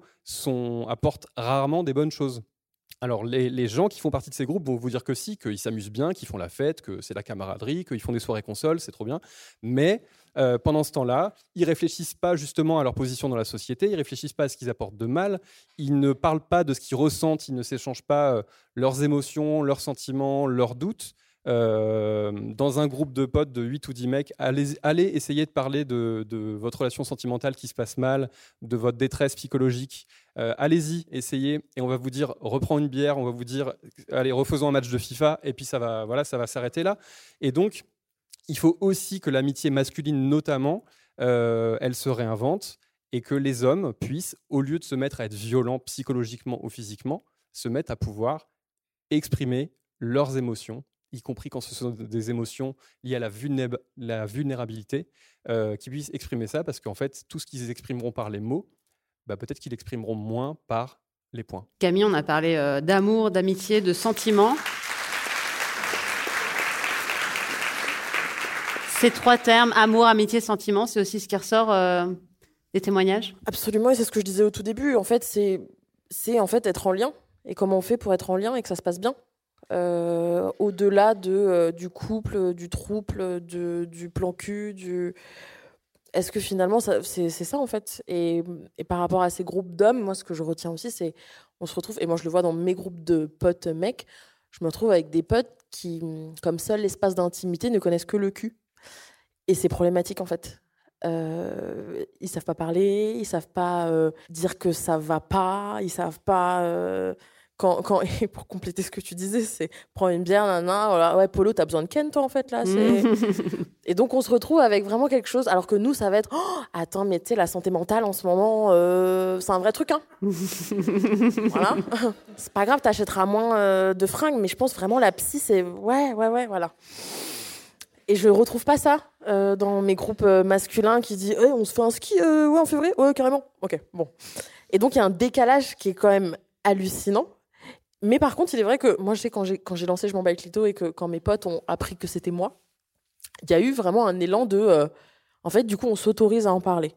apportent rarement des bonnes choses. Alors, les, gens qui font partie de ces groupes vont vous dire que si, qu'ils s'amusent bien, qu'ils font la fête, que c'est la camaraderie, qu'ils font des soirées consoles, c'est trop bien. Mais euh, pendant ce temps-là, ils réfléchissent pas justement à leur position dans la société, ils réfléchissent pas à ce qu'ils apportent de mal, ils ne parlent pas de ce qu'ils ressentent, ils ne s'échangent pas euh, leurs émotions, leurs sentiments, leurs doutes. Euh, dans un groupe de potes de 8 ou 10 mecs, allez, allez essayer de parler de, votre relation sentimentale qui se passe mal, de votre détresse psychologique. Euh, allez-y, essayez, et on va vous dire, reprends une bière, on va vous dire, allez, refaisons un match de FIFA, et puis ça va, voilà, ça va s'arrêter là. Et donc, il faut aussi que l'amitié masculine, notamment, euh, elle se réinvente, et que les hommes puissent, au lieu de se mettre à être violents psychologiquement ou physiquement, se mettre à pouvoir exprimer leurs émotions y compris quand ce sont des émotions liées à la, la vulnérabilité, euh, qui puissent exprimer ça, parce qu'en fait, tout ce qu'ils exprimeront par les mots, bah, peut-être qu'ils l'exprimeront moins par les points. Camille, on a parlé euh, d'amour, d'amitié, de sentiments. Ces trois termes, amour, amitié, sentiment, c'est aussi ce qui ressort euh, des témoignages? Absolument, et c'est ce que je disais au tout début. En fait, c'est en fait être en lien. Et comment on fait pour être en lien et que ça se passe bien au-delà de, euh, du couple, du trouble, du plan cul, du... Est-ce que finalement, c'est ça en fait? Et, par rapport à ces groupes d'hommes, moi ce que je retiens aussi, c'est on se retrouve, et moi je le vois dans mes groupes de potes mecs, je me retrouve avec des potes qui, comme seul l'espace d'intimité, ne connaissent que le cul. Et c'est problématique en fait. Euh, ils savent pas parler, ils savent pas euh, dire que ça va pas, ils savent pas quand, quand, et pour compléter ce que tu disais, c'est prends une bière, nana, voilà, ouais, Polo, t'as besoin de Ken, toi, en fait, là. et donc, on se retrouve avec vraiment quelque chose, alors que nous, ça va être, oh, attends, mais tu sais, la santé mentale en ce moment, euh, c'est un vrai truc, hein. voilà. C'est pas grave, t'achèteras moins euh, de fringues, mais je pense vraiment la psy, c'est, ouais, ouais, ouais, voilà. Et je retrouve pas ça euh, dans mes groupes masculins qui disent, hey, on se fait un ski, ouais, en février, ouais, carrément. Ok, bon. Et donc, il y a un décalage qui est quand même hallucinant mais par contre, il est vrai que moi, je sais, quand j'ai, lancé Je m'en bats Clito et que quand mes potes ont appris que c'était moi, il y a eu vraiment un élan de. Euh, en fait, du coup, on s'autorise à en parler.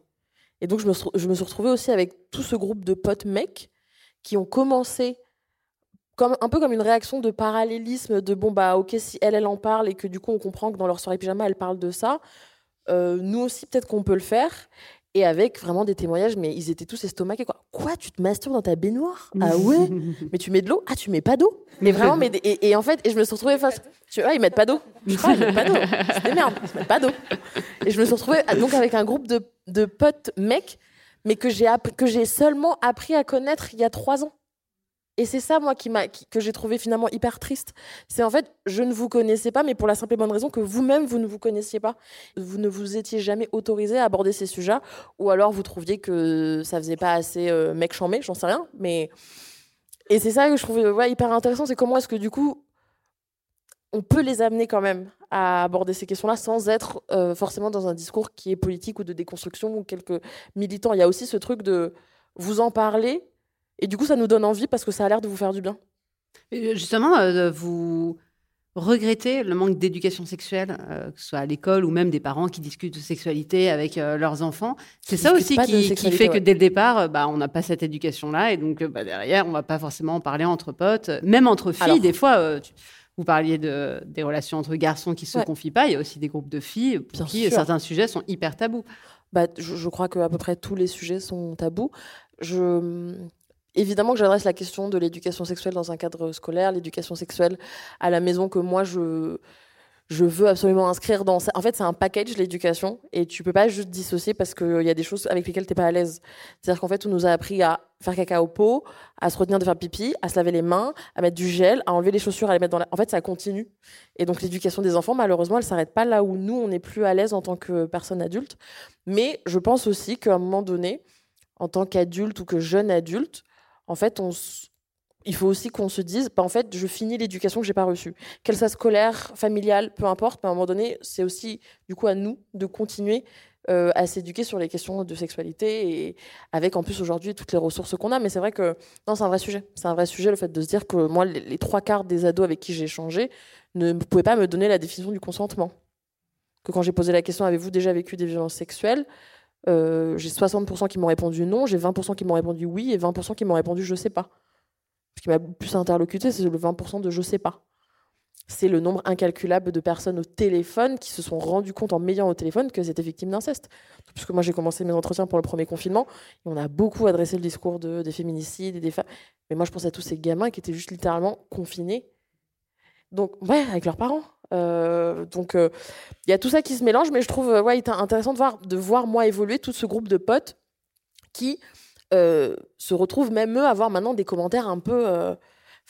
Et donc, je me, je me suis retrouvée aussi avec tout ce groupe de potes mecs qui ont commencé comme, un peu comme une réaction de parallélisme de bon, bah, ok, si elle, elle en parle et que du coup, on comprend que dans leur soirée pyjama, elle parle de ça, euh, nous aussi, peut-être qu'on peut le faire et avec vraiment des témoignages, mais ils étaient tous estomaqués. Quoi, quoi tu te masturbes dans ta baignoire? Ah ouais? Mais tu mets de l'eau? Ah, tu mets pas d'eau? Mais vraiment, mais et, en fait, et je me suis retrouvée face. Tu vois, ils mettent pas d'eau. Je crois, ils mettent pas d'eau. C'est des merdes, ils mettent pas d'eau. Et je me suis retrouvée donc avec un groupe de, de potes mecs, mais que j'ai que j'ai seulement appris à connaître il y a trois ans. Et c'est ça, moi, que j'ai trouvé finalement hyper triste. C'est en fait, je ne vous connaissais pas, mais pour la simple et bonne raison que vous-même, vous ne vous connaissiez pas. Vous ne vous étiez jamais autorisé à aborder ces sujets, ou alors vous trouviez que ça faisait pas assez euh, mec chambé, j'en sais rien. Mais et c'est ça que je trouvais ouais, hyper intéressant, c'est comment est-ce que du coup, on peut les amener quand même à aborder ces questions-là sans être euh, forcément dans un discours qui est politique ou de déconstruction ou quelques militants. Il y a aussi ce truc de vous en parler et du coup, ça nous donne envie parce que ça a l'air de vous faire du bien. Justement, vous regretter le manque d'éducation sexuelle, euh, que ce soit à l'école ou même des parents qui discutent de sexualité avec euh, leurs enfants? C'est ça aussi qui, fait que dès le départ, euh, bah, on n'a pas cette éducation-là et donc bah, derrière, on va pas forcément en parler entre potes, même entre filles. des fois, vous parliez de, des relations entre garçons qui se confient pas. Il y a aussi des groupes de filles pour qui certains sujets sont hyper tabous. Bah, je, je crois qu'à peu près tous les sujets sont tabous. Je, Évidemment que j'adresse la question de l'éducation sexuelle dans un cadre scolaire, l'éducation sexuelle à la maison que moi je je veux absolument inscrire dans En fait, c'est un package, l'éducation, et tu peux pas juste dissocier parce qu'il y a des choses avec lesquelles tu n'es pas à l'aise. C'est-à-dire qu'en fait, on nous a appris à faire caca au pot, à se retenir de faire pipi, à se laver les mains, à mettre du gel, à enlever les chaussures, à les mettre dans la... En fait, ça continue. Et donc, l'éducation des enfants, malheureusement, elle s'arrête pas là où nous, on n'est plus à l'aise en tant que personne adulte. Mais je pense aussi qu'à un moment donné, en tant qu'adulte ou que jeune adulte, en fait, il faut aussi qu'on se dise, bah, en fait, je finis l'éducation que j'ai pas reçue. Qu'elle soit scolaire, familiale, peu importe, mais à un moment donné, c'est aussi du coup à nous de continuer euh, à s'éduquer sur les questions de sexualité et avec en plus aujourd'hui toutes les ressources qu'on a. Mais c'est vrai que non, c'est un vrai sujet. C'est un vrai sujet le fait de se dire que moi, les, trois quarts des ados avec qui j'ai échangé ne pouvaient pas me donner la définition du consentement. Que quand j'ai posé la question, avez-vous déjà vécu des violences sexuelles euh, j'ai 60% qui m'ont répondu non, j'ai 20% qui m'ont répondu oui et 20% qui m'ont répondu je sais pas. Ce qui m'a plus interlocuté, c'est le 20% de je sais pas. C'est le nombre incalculable de personnes au téléphone qui se sont rendues compte en m'ayant au téléphone que c'était victime d'inceste. Puisque moi j'ai commencé mes entretiens pour le premier confinement et on a beaucoup adressé le discours de, des féminicides et des femmes. Mais moi je pense à tous ces gamins qui étaient juste littéralement confinés. Donc, ouais, avec leurs parents. Euh, donc il euh, y a tout ça qui se mélange, mais je trouve euh, ouais, intéressant de voir, de voir moi évoluer tout ce groupe de potes qui se retrouvent même eux avoir maintenant des commentaires un peu,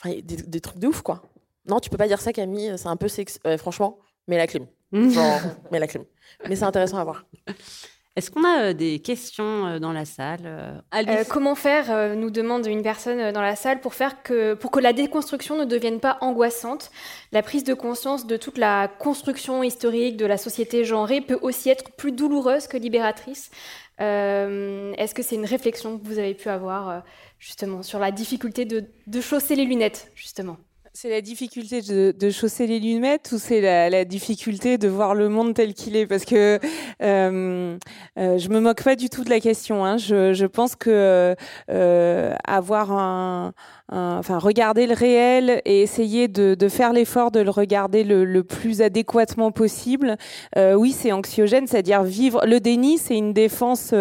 des, des, trucs de ouf quoi. Non, tu peux pas dire ça Camille, c'est un peu sexe. franchement, mets la clim. Genre, mets la clim. Mais c'est intéressant à voir. Est-ce qu'on a euh, des questions euh, dans la salle euh, Comment faire, nous demande une personne dans la salle, pour, faire que, pour que la déconstruction ne devienne pas angoissante La prise de conscience de toute la construction historique de la société genrée peut aussi être plus douloureuse que libératrice. Est-ce que c'est une réflexion que vous avez pu avoir justement sur la difficulté de, de chausser les lunettes, justement? C'est la difficulté de, chausser les lunettes ou c'est la, difficulté de voir le monde tel qu'il est? Parce que euh, euh, je me moque pas du tout de la question. Hein. Je, pense que euh, avoir un, enfin regarder le réel et essayer de, faire l'effort de le regarder le, le plus adéquatement possible. Oui, c'est anxiogène, c'est-à-dire vivre. Le déni, c'est une défense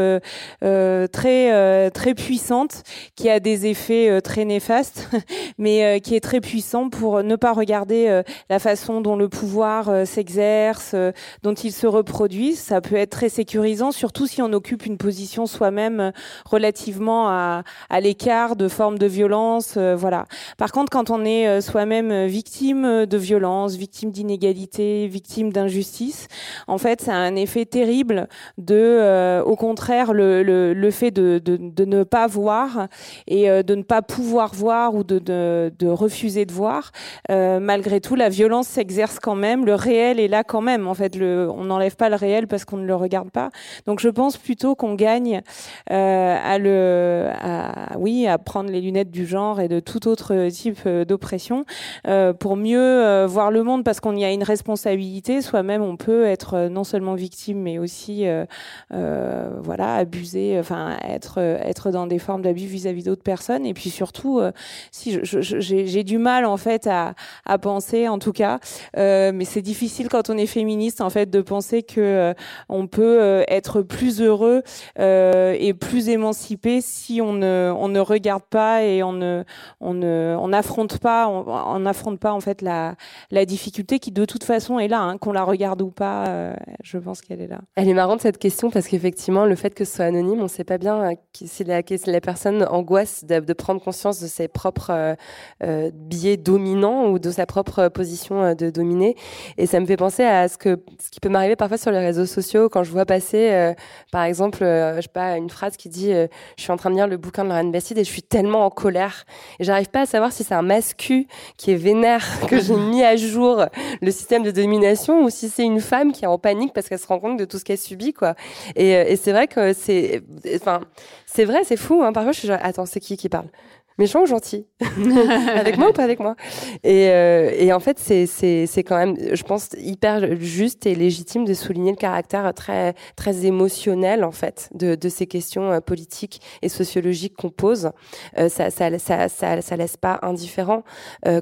très très puissante qui a des effets très néfastes, mais qui est très pour ne pas regarder la façon dont le pouvoir s'exerce, dont il se reproduit. Ça peut être très sécurisant, surtout si on occupe une position soi-même relativement à, l'écart de formes de violence euh, voilà. Par contre, quand on est euh, soi-même euh, victime de violence, victime d'inégalité, victime d'injustice, en fait, ça a un effet terrible de, au contraire, le, fait de, ne pas voir et de ne pas pouvoir voir ou de refuser de voir. Malgré tout, la violence s'exerce quand même. Le réel est là quand même. En fait, on n'enlève pas le réel parce qu'on ne le regarde pas. Donc, je pense plutôt qu'on gagne à le, oui, à prendre les lunettes du genre et de tout autre type euh, d'oppression euh, pour mieux euh, voir le monde parce qu'on y a une responsabilité. Soi-même, on peut être non seulement victime, mais aussi voilà abusé, enfin être être dans des formes d'abus vis-à-vis d'autres personnes. Et puis surtout, si j'ai du mal en fait à, penser, en tout cas, mais c'est difficile quand on est féministe en fait de penser que on peut être plus heureux et plus émancipé si on ne on ne regarde pas et on ne on n'affronte pas, on n'affronte pas en fait la, difficulté qui de toute façon est là, hein, qu'on la regarde ou pas. Euh, je pense qu'elle est là. Elle est marrante cette question parce qu'effectivement, le fait que ce soit anonyme, on ne sait pas bien euh, si la, la personne angoisse de, prendre conscience de ses propres euh, biais dominants ou de sa propre position de dominer. Et ça me fait penser à ce que ce qui peut m'arriver parfois sur les réseaux sociaux quand je vois passer, par exemple, je sais pas, une phrase qui dit "Je suis en train de lire le bouquin de Lorraine Bastide et je suis tellement en colère." Et j'arrive pas à savoir si c'est un mascu qui est vénère que j'ai mis à jour le système de domination ou si c'est une femme qui est en panique parce qu'elle se rend compte de tout ce qu'elle subit, quoi. Et, euh, et c'est vrai que c'est, enfin, c'est vrai, c'est fou. Hein. Parfois, je suis genre, attends, c'est qui qui parle? Méchant ou gentil Avec moi ou pas avec moi? Et, euh, en fait, c'est quand même, je pense, hyper juste et légitime de souligner le caractère très, très émotionnel, en fait, de, ces questions euh, politiques et sociologiques qu'on pose. Euh, ça, ça, laisse pas indifférent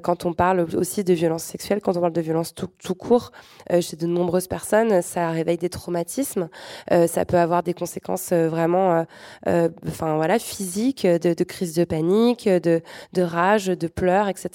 quand on parle aussi de violence sexuelle, quand on parle de violence tout, court. Chez de nombreuses personnes, ça réveille des traumatismes. ça peut avoir des conséquences vraiment, enfin voilà, physiques, de, de crise de panique de, rage, de pleurs, etc.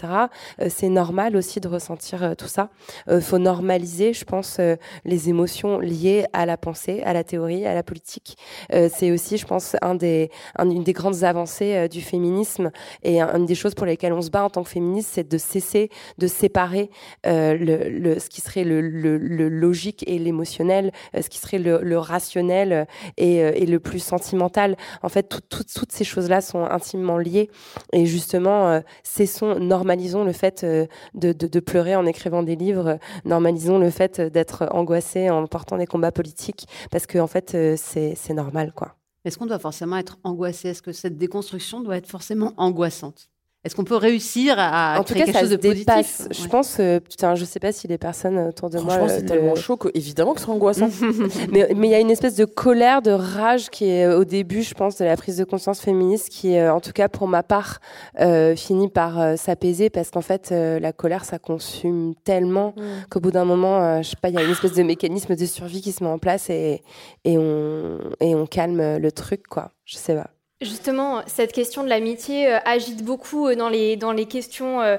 Euh, c'est normal aussi de ressentir euh, tout ça. Euh, faut normaliser, je pense, les émotions liées à la pensée, à la théorie, à la politique. c'est aussi, je pense, un des, une des grandes avancées du féminisme et une des choses pour lesquelles on se bat en tant que féministe, c'est de cesser de séparer le, ce qui serait le, logique et l'émotionnel, ce qui serait le, rationnel et, le plus sentimental. En fait, toutes ces choses-là sont intimement liées. Et justement, euh, cessons, normalisons le fait euh, de, pleurer en écrivant des livres, normalisons le fait d'être angoissé en portant des combats politiques, parce qu'en en fait, euh, c'est normal, quoi. Est-ce qu'on doit forcément être angoissé? Est-ce que cette déconstruction doit être forcément angoissante? Est-ce qu'on peut réuir à en tout cas, quelque chose de positif Je pense, euh, putain, je sais pas si les personnes autour de moi. Franchement, c'est tellement chaud qu'évidemment que c'est angoissant. mais il y a une espèce de colère, de rage qui est au début, je pense, de la prise de conscience féministe, qui, euh, en tout cas pour ma part, euh, finit par euh, s'apaiser parce qu'en fait, la colère, ça consume tellement mm. qu'au bout d'un moment, je sais pas, il y a une espèce de mécanisme de survie qui se met en place et et on et on calme le truc, quoi. Je sais pas. Justement, cette question de l'amitié euh, agite beaucoup euh, dans les, dans les questions euh,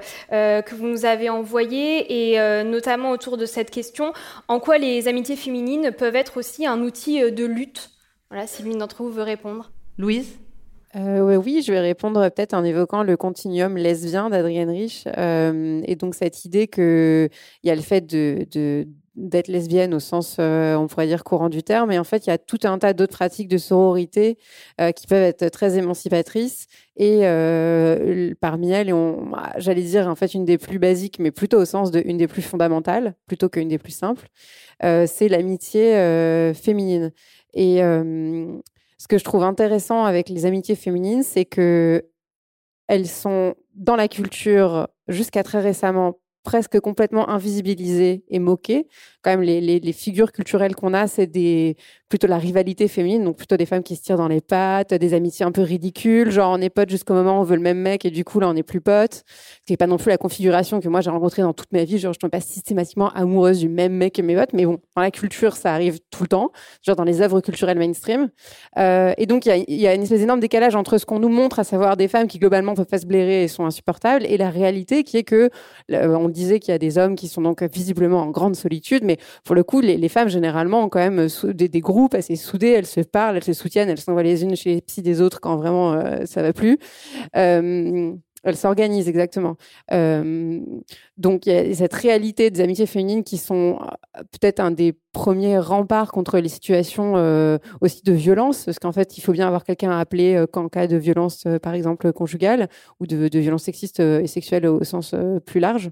que vous nous avez envoyées et notamment autour de cette question, en quoi les amitiés féminines peuvent être aussi un outil de lutte? Voilà, si l'une d'entre vous veut répondre. Louise? Oui, je vais répondre peut-être en évoquant le continuum lesbien d'Adrienne Rich. et donc cette idée qu'il y a le fait de, de, d'être lesbienne au sens, euh, on pourrait dire, courant du terme. Et en fait, il y a tout un tas d'autres pratiques de sororité euh, qui peuvent être très émancipatrices. Et euh, parmi elles, bah, j'allais dire, en fait, une des plus basiques, mais plutôt au sens de une des plus fondamentales, plutôt qu'une des plus simples, c'est l'amitié féminine. Et ce que je trouve intéressant avec les amitiés féminines, c'est que elles sont dans la culture jusqu'à très récemment presque complètement invisibilisées et moquées. Quand même, les, les figures culturelles qu'on a, c'est des plutôt la rivalité féminine, donc plutôt des femmes qui se tirent dans les pattes, des amitiés un peu ridicules, genre on est potes jusqu'au moment où on veut le même mec et du coup là on n'est plus potes. Ce qui n'est pas non plus la configuration que moi j'ai rencontrée dans toute ma vie, genre je ne suis pas systématiquement amoureuse du même mec que mes potes, mais bon, dans la culture ça arrive tout le temps, genre dans les œuvres culturelles mainstream. Euh, et donc il y, y a, une espèce d'énorme décalage entre ce qu'on nous montre, à savoir des femmes qui globalement peuvent pas se blairer et sont insupportables, et la réalité qui est que on disait qu'il y a des hommes qui sont donc visiblement en grande solitude, mais pour le coup les, femmes généralement ont quand même des, des groupes groupe assez soudées, elles se parlent, elles se soutiennent, elles s'envoient les unes chez les psy des autres quand vraiment euh, ça va plus. Euh, elles s'organisent exactement. Euh, donc il y a cette réalité des amitiés féminines qui sont peut-être un des premiers remparts contre les situations aussi de violence, parce qu'en fait il faut bien avoir quelqu'un à appeler qu'en cas de violence, par exemple conjugale, ou de, de violence sexiste et sexuelle au sens plus large.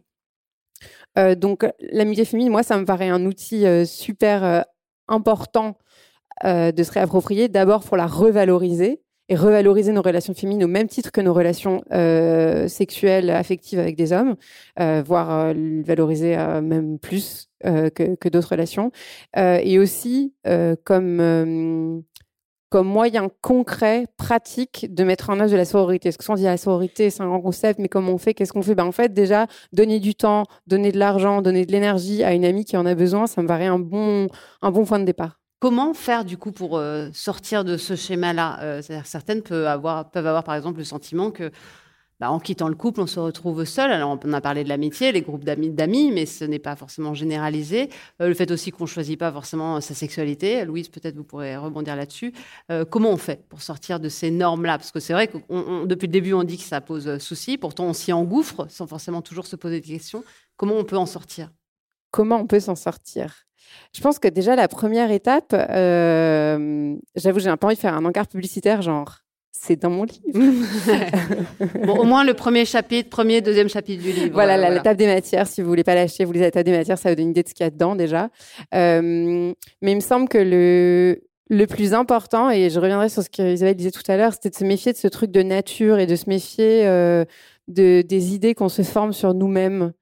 donc l'amitié féminine, moi ça me paraît un outil super important euh, de se réapproprier d'abord pour la revaloriser et revaloriser nos relations féminines au même titre que nos relations euh, sexuelles, affectives avec des hommes, euh, voire valoriser même plus que, d'autres relations, et aussi comme comme moyen concret, pratique de mettre en œuvre de la sororité. Parce que on dit la sororité, c'est un grand concept, mais comment on fait? Qu'est-ce qu'on fait? Ben, En fait, déjà, donner du temps, donner de l'argent, donner de l'énergie à une amie qui en a besoin, ça me paraît un bon, un bon point de départ. Comment faire du coup pour euh, sortir de ce schéma-là? Euh, Certaines peuvent avoir, peuvent avoir par exemple le sentiment que bah, en quittant le couple, on se retrouve seul. Alors, on a parlé de l'amitié, les groupes d'amis, mais ce n'est pas forcément généralisé. Euh, le fait aussi qu'on ne choisit pas forcément sa sexualité. Louise, peut-être vous pourrez rebondir là-dessus. comment on fait pour sortir de ces normes-là? Parce que c'est vrai que depuis le début, on dit que ça pose souci. Pourtant, on s'y engouffre sans forcément toujours se poser des questions. Comment on peut en sortir? Comment on peut s'en sortir? Je pense que déjà, la première étape, euh, j'avoue, j'ai un peu envie de faire un encart publicitaire, genre, c'est dans mon livre. bon, au moins le premier chapitre, premier, deuxième chapitre du livre. Voilà, la, table des matières, si vous voulez pas l'acheter, vous lisez la table des matières, ça vous donne une idée de ce qu'il y a dedans déjà. Euh, mais il me semble que le, le plus important, et je reviendrai sur ce qu'Isabelle disait tout à l'heure, c'était de se méfier de ce truc de nature et de se méfier euh, de, des idées qu'on se forme sur nous-mêmes,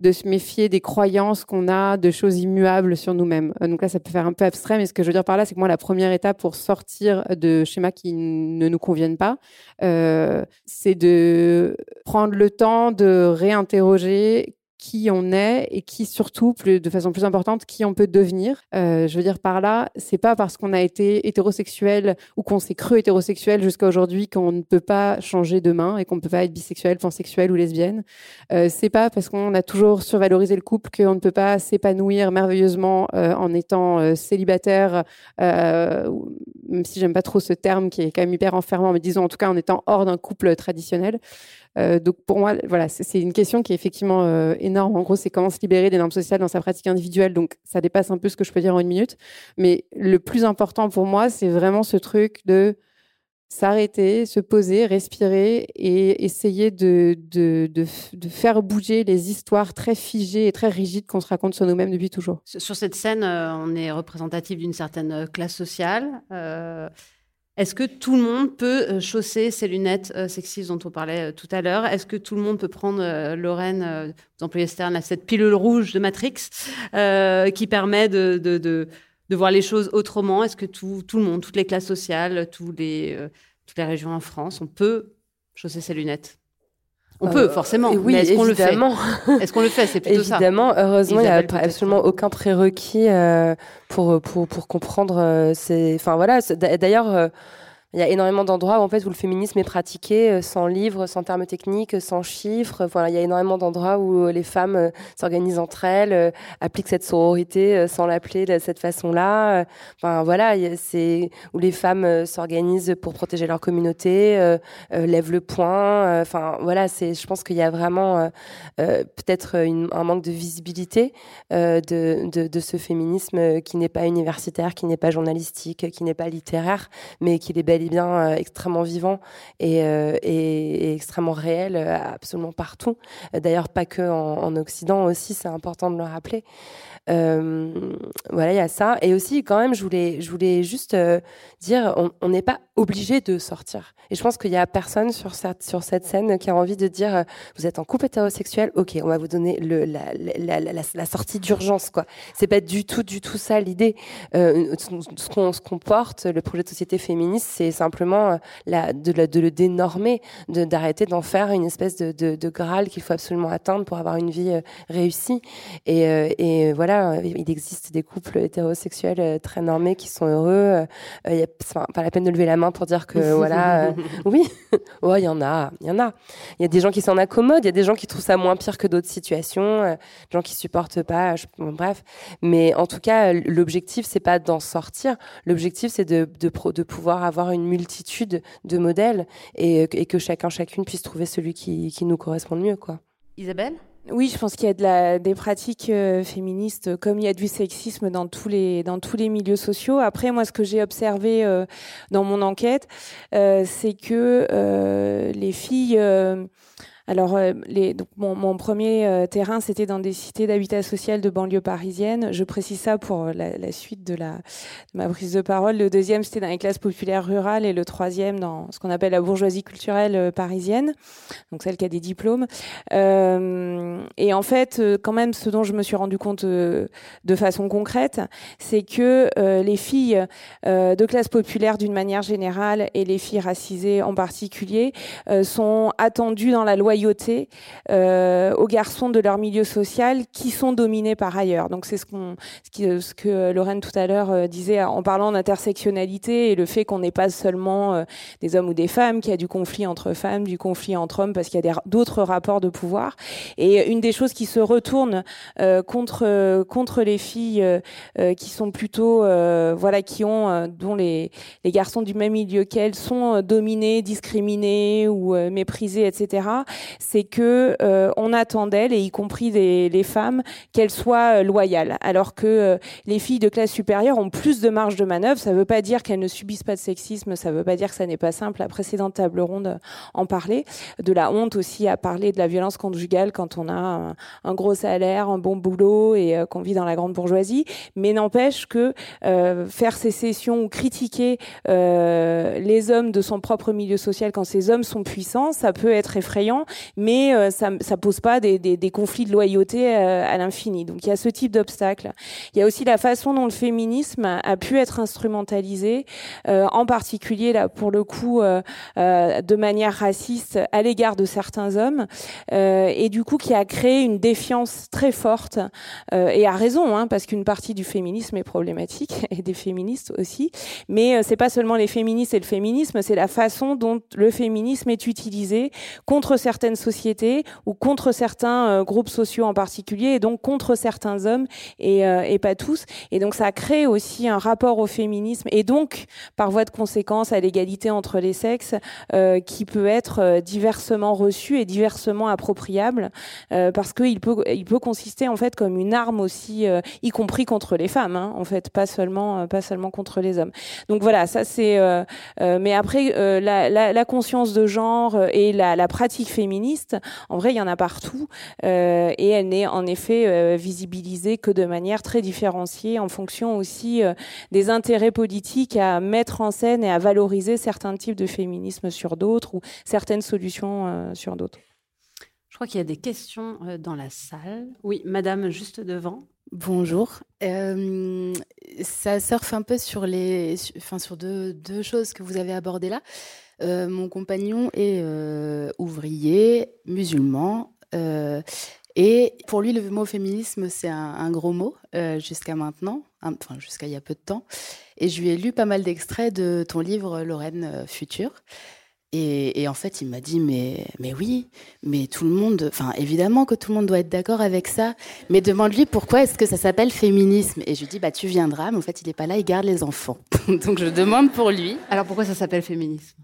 de se méfier des croyances qu'on a, de choses immuables sur nous-mêmes. Euh, donc là, ça peut faire un peu abstrait, mais ce que je veux dire par là, c'est que moi, la première étape pour sortir de schémas qui ne nous conviennent pas, euh, c'est de prendre le temps de réinterroger qui on est et qui surtout, de façon plus importante, qui on peut devenir. Euh, je veux dire par là, c'est pas parce qu'on a été hétérosexuel ou qu'on s'est cru hétérosexuel jusqu'à aujourd'hui qu'on ne peut pas changer demain et qu'on ne peut pas être bisexuel, pansexuel ou lesbienne. Euh, c'est pas parce qu'on a toujours survalorisé le couple qu'on ne peut pas s'épanouir merveilleusement euh, en étant euh, célibataire, même si j'aime pas trop ce terme qui est quand même hyper enfermant, mais disons en tout cas en étant hors d'un couple traditionnel. Euh, donc pour moi, voilà, c'est une question qui est effectivement euh, énorme. En gros, c'est comment se libérer des normes sociales dans sa pratique individuelle. Donc ça dépasse un peu ce que je peux dire en une minute. Mais le plus important pour moi, c'est vraiment ce truc de s'arrêter, se poser, respirer et essayer de, faire bouger les histoires très figées et très rigides qu'on se raconte sur nous-mêmes depuis toujours. Sur cette scène, euh, on est représentatif d'une certaine classe sociale. Est-ce que tout le monde peut euh, chausser ces lunettes euh, sexistes dont on parlait euh, tout à l'heure? Est-ce que tout le monde peut prendre, Lorraine, vous employez ce terme, cette pilule rouge de Matrix qui permet de, voir les choses autrement? Est-ce que tout, le monde, toutes les classes sociales, toutes les régions en France, on peut chausser ces lunettes? On peut, forcément. Oui, mais est-ce qu'on le fait Est-ce qu'on le fait? C'est plutôt évidemment, ça. Heureusement, il n'y a absolument aucun prérequis euh, pour, pour, pour comprendre. Euh, ces... Enfin, voilà. D'ailleurs. Euh, il y a énormément d'endroits où, en fait, où le féminisme est pratiqué euh, sans livres, sans termes techniques, sans chiffres. Voilà, il y a énormément d'endroits où euh, les femmes euh, s'organisent entre elles, appliquent cette sororité sans l'appeler de cette façon-là. Enfin, voilà, c'est où les femmes s'organisent pour protéger leur communauté, lèvent le poing. Enfin, voilà, c'est. Je pense qu'il y a vraiment peut-être un manque de visibilité de, ce féminisme qui n'est pas universitaire, qui n'est pas journalistique, qui n'est pas littéraire, mais qui est bel bien euh, extrêmement vivant et, euh, extrêmement réel euh, absolument partout. D'ailleurs, pas que en, en Occident aussi, c'est important de le rappeler. Voilà, il y a ça. Et aussi, quand même, je voulais, je voulais juste dire, on n'est pas obligé de sortir. Et je pense qu'il y a personne sur cette, sur cette scène qui a envie de dire, vous êtes en couple hétérosexuel, ok, on va vous donner la, sortie d'urgence, quoi. C'est pas du tout, du tout ça l'idée. Ce qu'on qu'on porte, le projet de société féministe, c'est simplement la, de, de le dénormer, d'arrêter d'en faire une espèce de, de, de graal qu'il faut absolument atteindre pour avoir une vie réussie. Et, et voilà euh, il existe des couples hétérosexuels euh, très normés qui sont heureux. Il euh, n'y a pas la peine de lever la main pour dire que voilà, oui, il y en a, il y en a. Il y a des gens qui s'en accommodent, il y a des gens qui trouvent ça moins pire que d'autres situations, des gens qui supportent pas, bref. Mais en tout cas, l'objectif c'est pas d'en sortir. L'objectif c'est de, de, de, pouvoir avoir une multitude de modèles et, et, que chacun chacune puisse trouver celui qui, qui nous correspond le mieux, quoi. Isabelle? Oui, je pense qu'il y a de la, des pratiques euh, féministes, comme il y a du sexisme dans tous les dans tous les milieux sociaux. Après, moi, ce que j'ai observé euh, dans mon enquête, euh, c'est que euh, les filles alors, euh, mon, premier euh, terrain, c'était dans des cités d'habitat social de banlieue parisienne. Je précise ça pour la, la suite de, ma prise de parole. Le deuxième, c'était dans les classes populaires rurales et le troisième dans ce qu'on appelle la bourgeoisie culturelle euh, parisienne, donc celle qui a des diplômes. Euh, et en fait, quand même, ce dont je me suis rendu compte de façon concrète, c'est que les filles de classe populaire d'une manière générale et les filles racisées en particulier sont attendues dans la loi loyauté euh, aux garçons de leur milieu social qui sont dominés par ailleurs. Donc c'est ce, qu'on, ce, que Lorraine tout à l'heure euh, disait en parlant d'intersectionnalité et le fait qu'on n'est pas seulement euh, des hommes ou des femmes, qu'il y a du conflit entre femmes, du conflit entre hommes, parce qu'il y a d'autres rapports de pouvoir. Et une des choses qui se retourne contre contre les filles qui sont plutôt voilà qui ont dont les les garçons du même milieu qu'elles sont dominés, discriminés ou méprisés, etc c'est que on attend d'elles, et y compris des, les femmes, qu'elles soient loyales, alors que les filles de classe supérieure ont plus de marge de manœuvre. Ça ne veut pas dire qu'elles ne subissent pas de sexisme, ça ne veut pas dire que ça n'est pas simple. La précédente table ronde en parlait, de la honte aussi à parler de la violence conjugale quand on a un, gros salaire, un bon boulot et qu'on vit dans la grande bourgeoisie. Mais n'empêche que faire ces sessions ou critiquer les hommes de son propre milieu social quand ces hommes sont puissants, ça peut être effrayant, mais euh, ça ne pose pas des, conflits de loyauté euh, à l'infini. Donc il y a ce type d'obstacle. Il y a aussi la façon dont le féminisme a, pu être instrumentalisé, euh, en particulier là pour le coup de manière raciste à l'égard de certains hommes, et du coup qui a créé une défiance très forte et a raison, hein, parce qu'une partie du féminisme est problématique et des féministes aussi. Mais c'est pas seulement les féministes et le féminisme, c'est la façon dont le féminisme est utilisé contre certaines sociétés ou contre certains euh, groupes sociaux en particulier, et donc contre certains hommes et, euh, et, pas tous. Et donc ça crée aussi un rapport au féminisme et donc par voie de conséquence à l'égalité entre les sexes euh, qui peut être diversement reçu et diversement appropriable parce qu'il peut, il peut consister en fait comme une arme aussi, y compris contre les femmes, hein, en fait, pas seulement, pas seulement contre les hommes. Donc voilà, ça c'est. mais après, la, la, la, conscience de genre et la, la, pratique féministe, en vrai, il y en a partout. Euh, et elle n'est en effet euh, visibilisée que de manière très différenciée en fonction aussi euh, des intérêts politiques à mettre en scène et à valoriser certains types de féminisme sur d'autres ou certaines solutions sur d'autres. Je crois qu'il y a des questions dans la salle. Oui, madame, juste devant. Bonjour. ça surfe un peu sur les, enfin sur deux, deux, choses que vous avez abordées là. Euh, mon compagnon est euh, ouvrier, musulman. Euh, et pour lui, le mot féminisme, c'est un, gros mot jusqu'à maintenant, enfin jusqu'à il y a peu de temps. Et je lui ai lu pas mal d'extraits de ton livre Lorraine Future. Et, en fait, il m'a dit mais mais oui, mais tout le monde, enfin évidemment que tout le monde doit être d'accord avec ça. Mais demande-lui pourquoi est-ce que ça s'appelle féminisme. Et je lui dis bah tu viendras, mais en fait il n'est pas là, il garde les enfants. Donc je demande pour lui. Alors pourquoi ça s'appelle féminisme?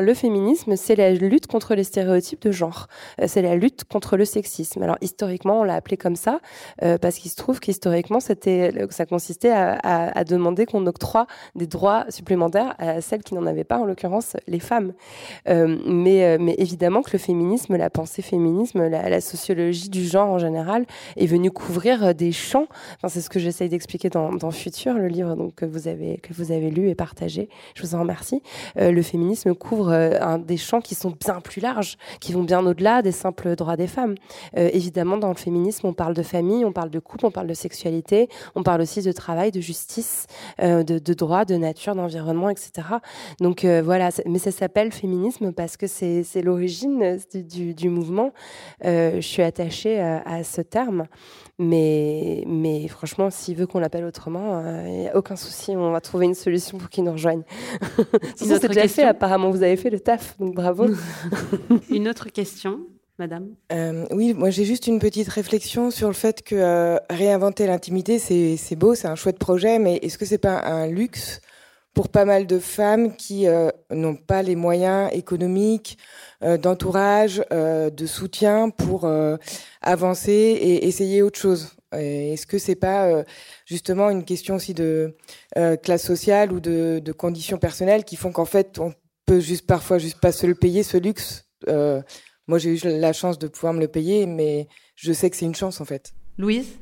Le féminisme, c'est la lutte contre les stéréotypes de genre. Euh, c'est la lutte contre le sexisme. Alors historiquement, on l'a appelé comme ça euh, parce qu'il se trouve qu'historiquement, ça consistait à, demander qu'on octroie des droits supplémentaires à celles qui n'en avaient pas, en l'occurrence les femmes. Euh, mais, évidemment que le féminisme, la pensée féminisme, la, sociologie du genre en général, est venue couvrir des champs. C'est ce que j'essaye d'expliquer dans, Futur, le livre que vous avez que vous avez lu et partagé. Je vous en remercie. le féminisme couvre euh, des champs qui sont bien plus larges, qui vont bien au-delà des simples droits des femmes. Euh, évidemment, dans le féminisme, on parle de famille, on parle de couple, on parle de sexualité, on parle aussi de travail, de justice, euh, de, de droit, de nature, d'environnement, etc. Donc voilà, mais ça s'appelle féminisme parce que c'est l'origine du, mouvement. je suis attachée à ce terme. Mais, mais franchement, s'il veut qu'on l'appelle autrement, il n'y a aucun souci. On va trouver une solution pour qu'il nous rejoigne. c'est déjà fait. Apparemment, vous avez fait le taf, donc bravo. une autre question Madame? Euh, Oui, moi j'ai juste une petite réflexion sur le fait que euh, réinventer l'intimité, c'est beau, c'est un chouette projet, mais est-ce que c'est pas un luxe pour pas mal de femmes qui euh, n'ont pas les moyens économiques, d'entourage, de soutien pour avancer et essayer autre chose Est-ce que c'est pas justement une question aussi de classe sociale ou de, de conditions personnelles qui font qu'en fait on peut juste parfois juste pas se le payer ce luxe? Euh, moi, j'ai eu la chance de pouvoir me le payer, mais je sais que c'est une chance en fait. Louise?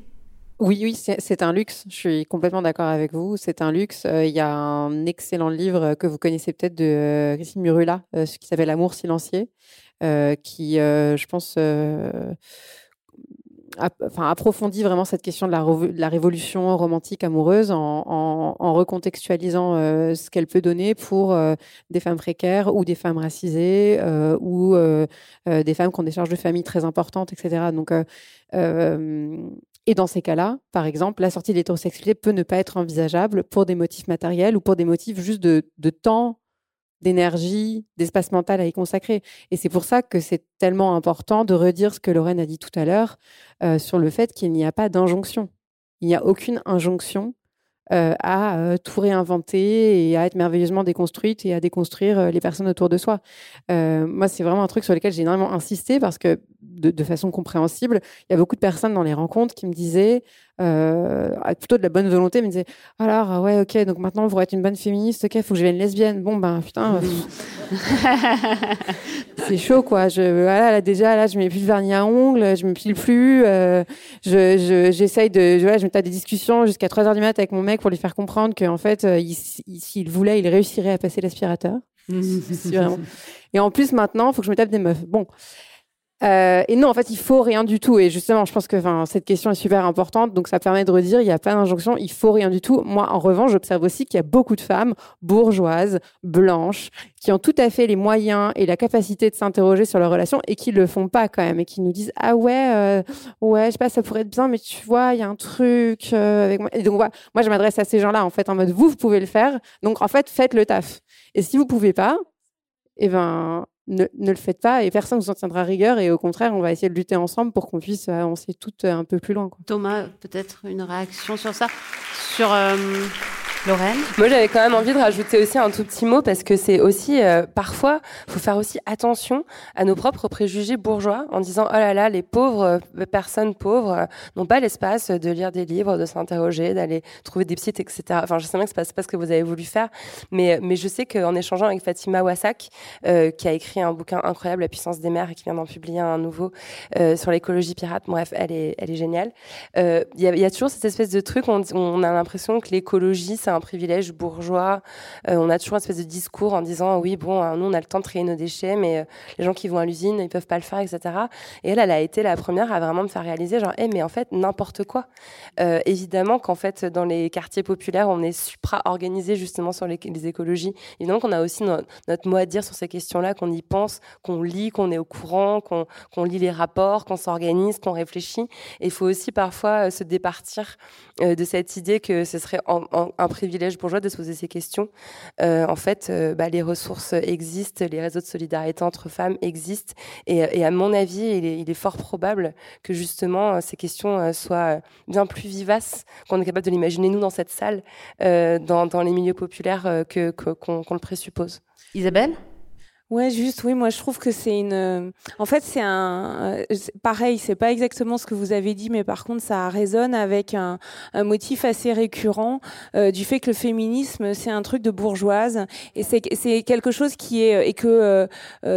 Oui, oui, c'est un luxe. Je suis complètement d'accord avec vous. C'est un luxe. Euh, il y a un excellent livre que vous connaissez peut-être de euh, Christine Murula, qui s'appelle Amour silencieux, qui, je pense, approfondit vraiment cette question de la, révolution romantique amoureuse en, recontextualisant euh, ce qu'elle peut donner pour euh, des femmes précaires ou des femmes racisées euh, ou des femmes qui ont des charges de famille très importantes, etc. Donc, et dans ces cas-là, par exemple, la sortie de l'hétérosexualité peut ne pas être envisageable pour des motifs matériels ou pour des motifs juste de, de temps d'énergie, d'espace mental à y consacrer. Et c'est pour ça que c'est tellement important de redire ce que Lorraine a dit tout à l'heure euh, sur le fait qu'il n'y a pas d'injonction. Il n'y a aucune injonction à tout réinventer et à être merveilleusement déconstruite et à déconstruire les personnes autour de soi. moi, c'est vraiment un truc sur lequel j'ai énormément insisté parce que de, façon compréhensible, il y a beaucoup de personnes dans les rencontres qui me disaient, plutôt de la bonne volonté, me disaient alors ouais ok donc maintenant pour être une bonne féministe, ok faut que je devienne lesbienne. Bon ben putain, c'est chaud quoi. Je voilà là, déjà là je mets plus de vernis à ongles, je me pile plus, je j'essaye de je, je me tape des discussions jusqu'à 3 heures du mat avec mon mec pour lui faire comprendre qu'en fait s'il voulait il réussirait à passer l'aspirateur. Et en plus maintenant, il faut que je me tape des meufs. Bon, euh, et non, en fait, il faut rien du tout. Et justement, je pense que cette question est super importante. Donc, ça permet de redire, il n'y a pas d'injonction, il faut rien du tout. Moi, en revanche, j'observe aussi qu'il y a beaucoup de femmes bourgeoises, blanches, qui ont tout à fait les moyens et la capacité de s'interroger sur leur relation et qui le font pas quand même et qui nous disent ah ouais, euh, ouais, je sais pas, ça pourrait être bien, mais tu vois, il y a un truc euh, avec moi. Et donc, moi, je m'adresse à ces gens-là en fait en mode vous, vous pouvez le faire. Donc, en fait, faites le taf. Et si vous pouvez pas, eh ben, ne, le faites pas et personne ne vous en tiendra rigueur et au contraire, on va essayer de lutter ensemble pour qu'on puisse avancer toutes un peu plus loin. Thomas, peut-être une réaction sur ça? Sur. Euh, Lorraine Moi, j'avais quand même envie de rajouter aussi un tout petit mot parce que c'est aussi, euh, parfois, faut faire aussi attention à nos propres préjugés bourgeois en disant, oh là là, les pauvres euh, personnes pauvres euh, n'ont pas l'espace de lire des livres, de s'interroger, d'aller trouver des sites, etc. Enfin, je sais bien que c'est pas, pas ce que vous avez voulu faire, mais, mais je sais qu'en échangeant avec Fatima Wassak, qui a écrit un bouquin incroyable, La puissance des mers, et qui vient d'en publier un nouveau sur l'écologie pirate, bref, elle est, elle est géniale. Il y, a, y, a toujours cette espèce de truc, on, on a l'impression que l'écologie, c'est un privilège bourgeois. Euh, on a toujours une espèce de discours en disant oui, bon, hein, nous on a le temps de trier nos déchets, mais euh, les gens qui vont à l'usine, ils peuvent pas le faire, etc. Et elle, elle a été la première à vraiment me faire réaliser genre, eh, mais en fait, n'importe quoi. Euh, évidemment qu'en fait, dans les quartiers populaires, on est supra-organisé justement sur les, écologies. Évidemment qu'on a aussi notre mot à dire sur ces questions-là, qu'on y pense, qu'on lit, qu'on est au courant, qu'on lit les rapports, qu'on s'organise, qu'on réfléchit. Et il faut aussi parfois se départir de cette idée que ce serait un privilège privilège bourgeois de se poser ces questions. Euh, en fait, euh, bah, les ressources existent, les réseaux de solidarité entre femmes existent, et, à mon avis, il est, fort probable que justement ces questions soient bien plus vivaces qu'on est capable de l'imaginer nous dans cette salle, euh, dans, les milieux populaires que qu'on le présuppose. Isabelle? Ouais, juste, oui, moi je trouve que c'est une. Euh, en fait, c'est un. Euh, pareil, c'est pas exactement ce que vous avez dit, mais par contre, ça résonne avec un, un motif assez récurrent euh, du fait que le féminisme, c'est un truc de bourgeoise et c'est quelque chose qui est. et que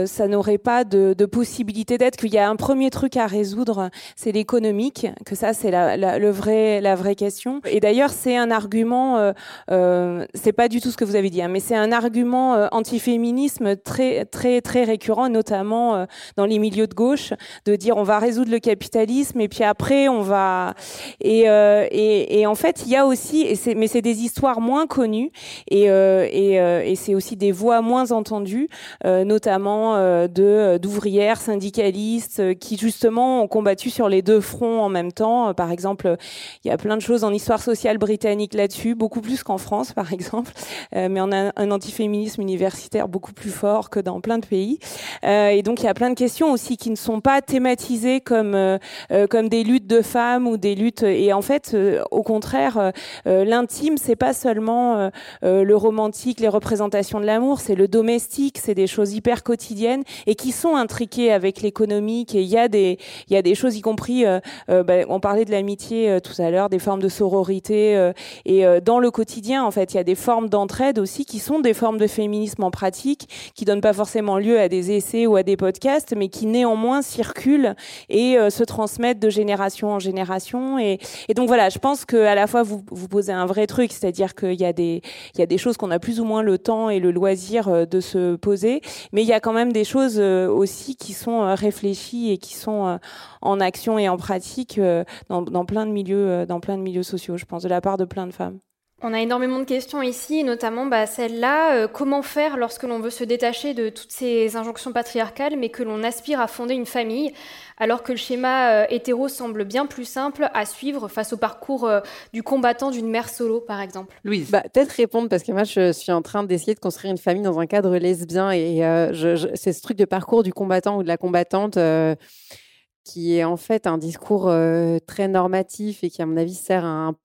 ça n'aurait pas de, de possibilité d'être, qu'il y a un premier truc à résoudre, c'est l'économique, que ça, c'est la, la, vrai, la vraie question. Et d'ailleurs, c'est un argument. c'est pas du tout ce que vous avez dit, hein, mais c'est un argument antiféminisme très très très récurrent, notamment euh, dans les milieux de gauche, de dire on va résoudre le capitalisme et puis après on va et euh, et, en fait il y a aussi mais c'est des histoires moins connues et euh, et c'est aussi des voix moins entendues, notamment de d'ouvrières syndicalistes qui justement ont combattu sur les deux fronts en même temps. Par exemple, il y a plein de choses en histoire sociale britannique là-dessus, beaucoup plus qu'en France par exemple, mais on a un antiféminisme universitaire beaucoup plus fort que dans plein de pays. Euh, et donc il y a plein de questions aussi qui ne sont pas thématisées comme euh, euh, comme des luttes de femmes ou des luttes. Et en fait, au contraire, l'intime c'est pas seulement le romantique, les représentations de l'amour, c'est le domestique, c'est des choses hyper quotidiennes et qui sont intriquées avec l'économique. Et il y a des y a des choses y compris. Bah, on parlait de l'amitié tout à l'heure, des formes de sororité et dans le quotidien en fait il y a des formes d'entraide aussi qui sont des formes de féminisme en pratique qui donnent pas forcément lieu à des essais ou à des podcasts, mais qui néanmoins circulent et euh, se transmettent de génération en génération. Et, donc voilà, je pense que à la fois vous vous posez un vrai truc, c'est-à-dire qu'il y a des il y a des choses qu'on a plus ou moins le temps et le loisir euh, de se poser, mais il y a quand même des choses euh, aussi qui sont réfléchies et qui sont en action et en pratique dans, dans plein de milieux dans plein de milieux sociaux, je pense, de la part de plein de femmes. On a énormément de questions ici, notamment bah, celle-là, euh, comment faire lorsque l'on veut se détacher de toutes ces injonctions patriarcales, mais que l'on aspire à fonder une famille, alors que le schéma euh, hétéro semble bien plus simple à suivre face au parcours euh, du combattant d'une mère solo, par exemple? Louise. Bah, Peut-être répondre, parce que moi, je suis en train d'essayer de construire une famille dans un cadre lesbien, et c'est ce truc de parcours du combattant ou de la combattante qui est en fait un discours euh, très normatif et qui, à mon avis, sert un,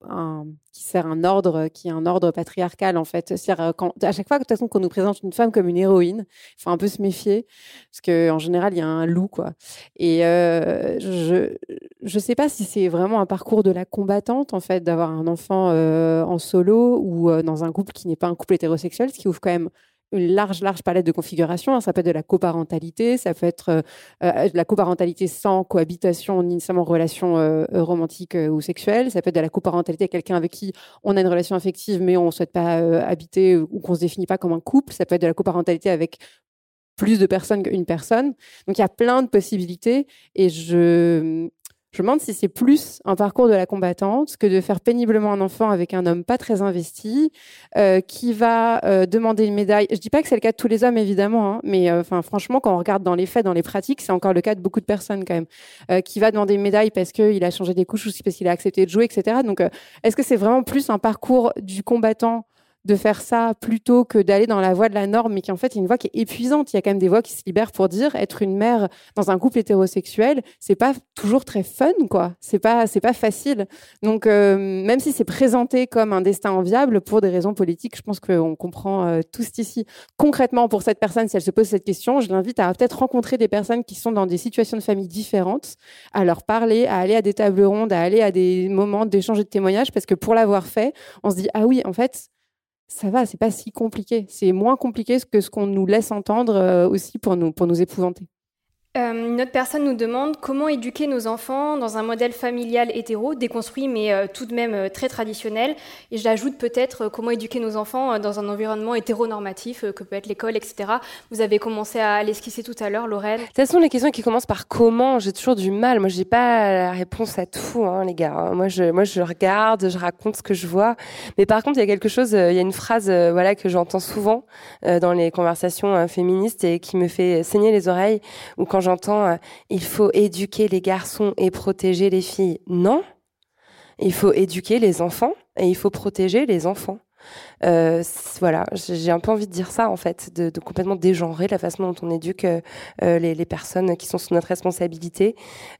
qui sert un ordre, qui est un ordre patriarcal, en fait. C'est-à-dire, quand, à chaque fois de qu'on nous présente une femme comme une héroïne, il faut un peu se méfier, parce qu'en général, il y a un loup, quoi. Et euh, je ne sais pas si c'est vraiment un parcours de la combattante, en fait, d'avoir un enfant euh, en solo ou dans un couple qui n'est pas un couple hétérosexuel, ce qui ouvre quand même une large, large palette de configurations. Hein. Ça peut être de la coparentalité, ça peut être euh, euh, de la coparentalité sans cohabitation, ni nécessairement relation euh, romantique ou sexuelle. Ça peut être de la coparentalité avec quelqu'un avec qui on a une relation affective, mais on ne souhaite pas habiter ou qu'on ne se définit pas comme un couple. Ça peut être de la coparentalité avec plus de personnes qu'une personne. Donc il y a plein de possibilités et je je me demande si c'est plus un parcours de la combattante que de faire péniblement un enfant avec un homme pas très investi, euh, qui va euh, demander une médaille. Je dis pas que c'est le cas de tous les hommes, évidemment, hein, mais euh, enfin, franchement, quand on regarde dans les faits, dans les pratiques, c'est encore le cas de beaucoup de personnes quand même, qui va demander une médaille parce qu'il a changé des couches ou parce qu'il a accepté de jouer, etc. Donc, est-ce que c'est vraiment plus un parcours du combattant de faire ça plutôt que d'aller dans la voie de la norme, mais qui en fait est une voie qui est épuisante. Il y a quand même des voies qui se libèrent pour dire être une mère dans un couple hétérosexuel, c'est pas toujours très fun, quoi. C'est pas, c'est pas facile. Donc euh, même si c'est présenté comme un destin enviable pour des raisons politiques, je pense qu'on comprend euh, tous ici. Concrètement, pour cette personne, si elle se pose cette question, je l'invite à peut-être rencontrer des personnes qui sont dans des situations de famille différentes, à leur parler, à aller à des tables rondes, à aller à des moments d'échange de témoignages, parce que pour l'avoir fait, on se dit ah oui, en fait ça va, c'est pas si compliqué. C'est moins compliqué que ce qu'on nous laisse entendre euh, aussi pour nous, pour nous épouvanter. Euh, une autre personne nous demande comment éduquer nos enfants dans un modèle familial hétéro, déconstruit mais euh, tout de même euh, très traditionnel. Et j'ajoute peut-être comment éduquer nos enfants dans un environnement hétéronormatif, que peut être l'école, etc. Vous avez commencé à l'esquisser tout à l'heure, Lorraine. De toute façon, les questions qui commencent par comment, j'ai toujours du mal. Moi, j'ai pas la réponse à tout, hein, les gars. Moi je, moi, je regarde, je raconte ce que je vois. Mais par contre, il y a quelque chose, il y a une phrase voilà, que j'entends souvent dans les conversations féministes et qui me fait saigner les oreilles, ou quand j'entends euh, il faut éduquer les garçons et protéger les filles. Non, il faut éduquer les enfants et il faut protéger les enfants. Euh, voilà, j'ai un peu envie de dire ça en fait, de, complètement dégenrer la façon dont on éduque euh, les, personnes qui sont sous notre responsabilité.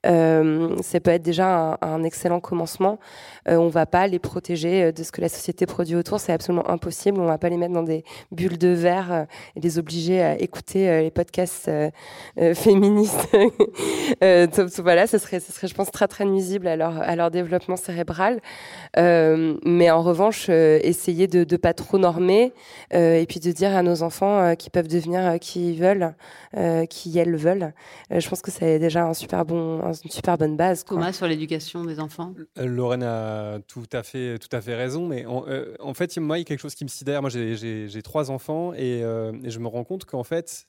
ça peut être déjà un, excellent commencement. On va pas les protéger de ce que la société produit autour, c'est absolument impossible. On va pas les mettre dans des bulles de verre et les obliger à écouter les podcasts féministes. voilà, ce serait, ce serait, je pense, très très nuisible à leur, à leur développement cérébral. mais en revanche, essayer de ne pas trop normer euh, et puis de dire à nos enfants euh, qu'ils peuvent devenir euh, qui ils veulent, qui elles veulent. je pense que c'est déjà un super bon, une super bonne base. Thomas, sur l'éducation des enfants? Lorraine a tout à fait, tout à fait raison, mais en, fait, moi, il y a quelque chose qui me sidère. Moi, j'ai trois enfants et, et, je me rends compte qu'en fait,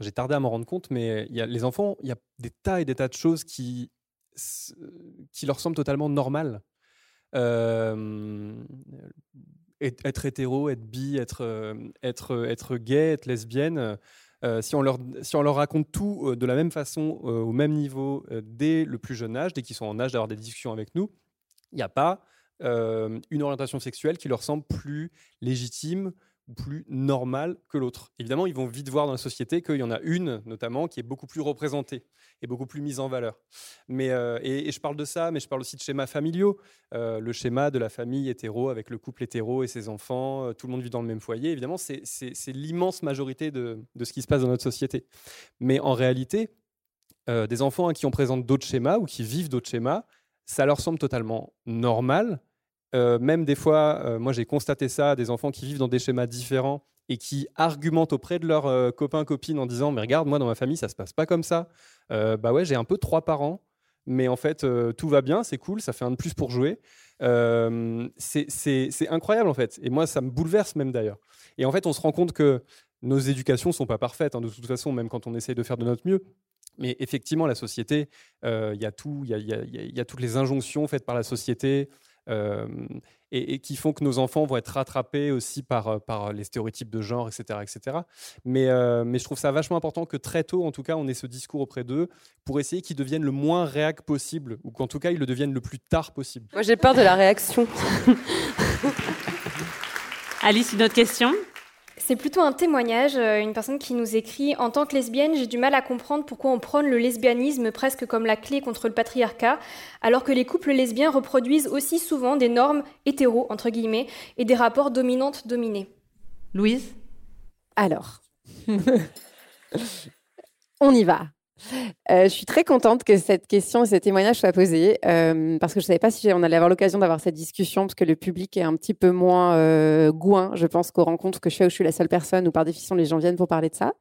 j'ai tardé à m'en rendre compte, mais les enfants, il y a des tas et des tas de choses qui, leur semblent totalement normales. Euh, être hétéro, être bi, être, euh, euh, gay, être lesbienne, euh, si on leur raconte tout de la même façon, au même niveau, dès le plus jeune âge, dès qu'ils sont en âge d'avoir des discussions avec nous, il n'y a pas une orientation sexuelle qui leur semble plus légitime, plus normale que l'autre. Évidemment, ils vont vite voir dans la société qu'il y en a une, notamment, qui est beaucoup plus représentée et beaucoup plus mise en valeur. Mais, euh, et, je parle de ça, mais je parle aussi de schémas familiaux. Euh, le schéma de la famille hétéro avec le couple hétéro et ses enfants, euh, tout le monde vit dans le même foyer. Évidemment, c'est l'immense majorité de, de, ce qui se passe dans notre société. Mais en réalité, des enfants qui ont présente d'autres schémas ou qui vivent d'autres schémas, ça leur semble totalement normal euh, même des fois, euh, moi j'ai constaté ça, des enfants qui vivent dans des schémas différents et qui argumentent auprès de leurs euh, copains, copines en disant Mais regarde, moi dans ma famille, ça se passe pas comme ça. bah ouais, j'ai un peu trois parents, mais en fait, tout va bien, c'est cool, ça fait un de plus pour jouer. c'est incroyable en fait. Et moi, ça me bouleverse même d'ailleurs. Et en fait, on se rend compte que nos éducations sont pas parfaites, hein, de toute façon, même quand on essaye de faire de notre mieux. Mais effectivement, la société, il y a tout, il y, y a, toutes les injonctions faites par la société, euh, et, qui font que nos enfants vont être rattrapés aussi par, euh, par les stéréotypes de genre, etc. etc. Mais, euh, mais je trouve ça vachement important que très tôt, en tout cas, on ait ce discours auprès d'eux pour essayer qu'ils deviennent le moins réac possible, ou qu'en tout cas, ils le deviennent le plus tard possible. Moi, j'ai peur de la réaction. Alice, une autre question? C'est plutôt un témoignage, euh, une personne qui nous écrit En tant que lesbienne, j'ai du mal à comprendre pourquoi on prône le lesbianisme presque comme la clé contre le patriarcat, alors que les couples lesbiens reproduisent aussi souvent des normes hétéro, entre guillemets, et des rapports dominantes-dominés. Louise? Alors, on y va. Euh, je suis très contente que cette question et ce témoignage soient posés euh, parce que je ne savais pas si on allait avoir l'occasion d'avoir cette discussion parce que le public est un petit peu moins euh, je pense, qu'aux rencontres que je fais où je suis la seule personne ou par définition les gens viennent pour parler de ça.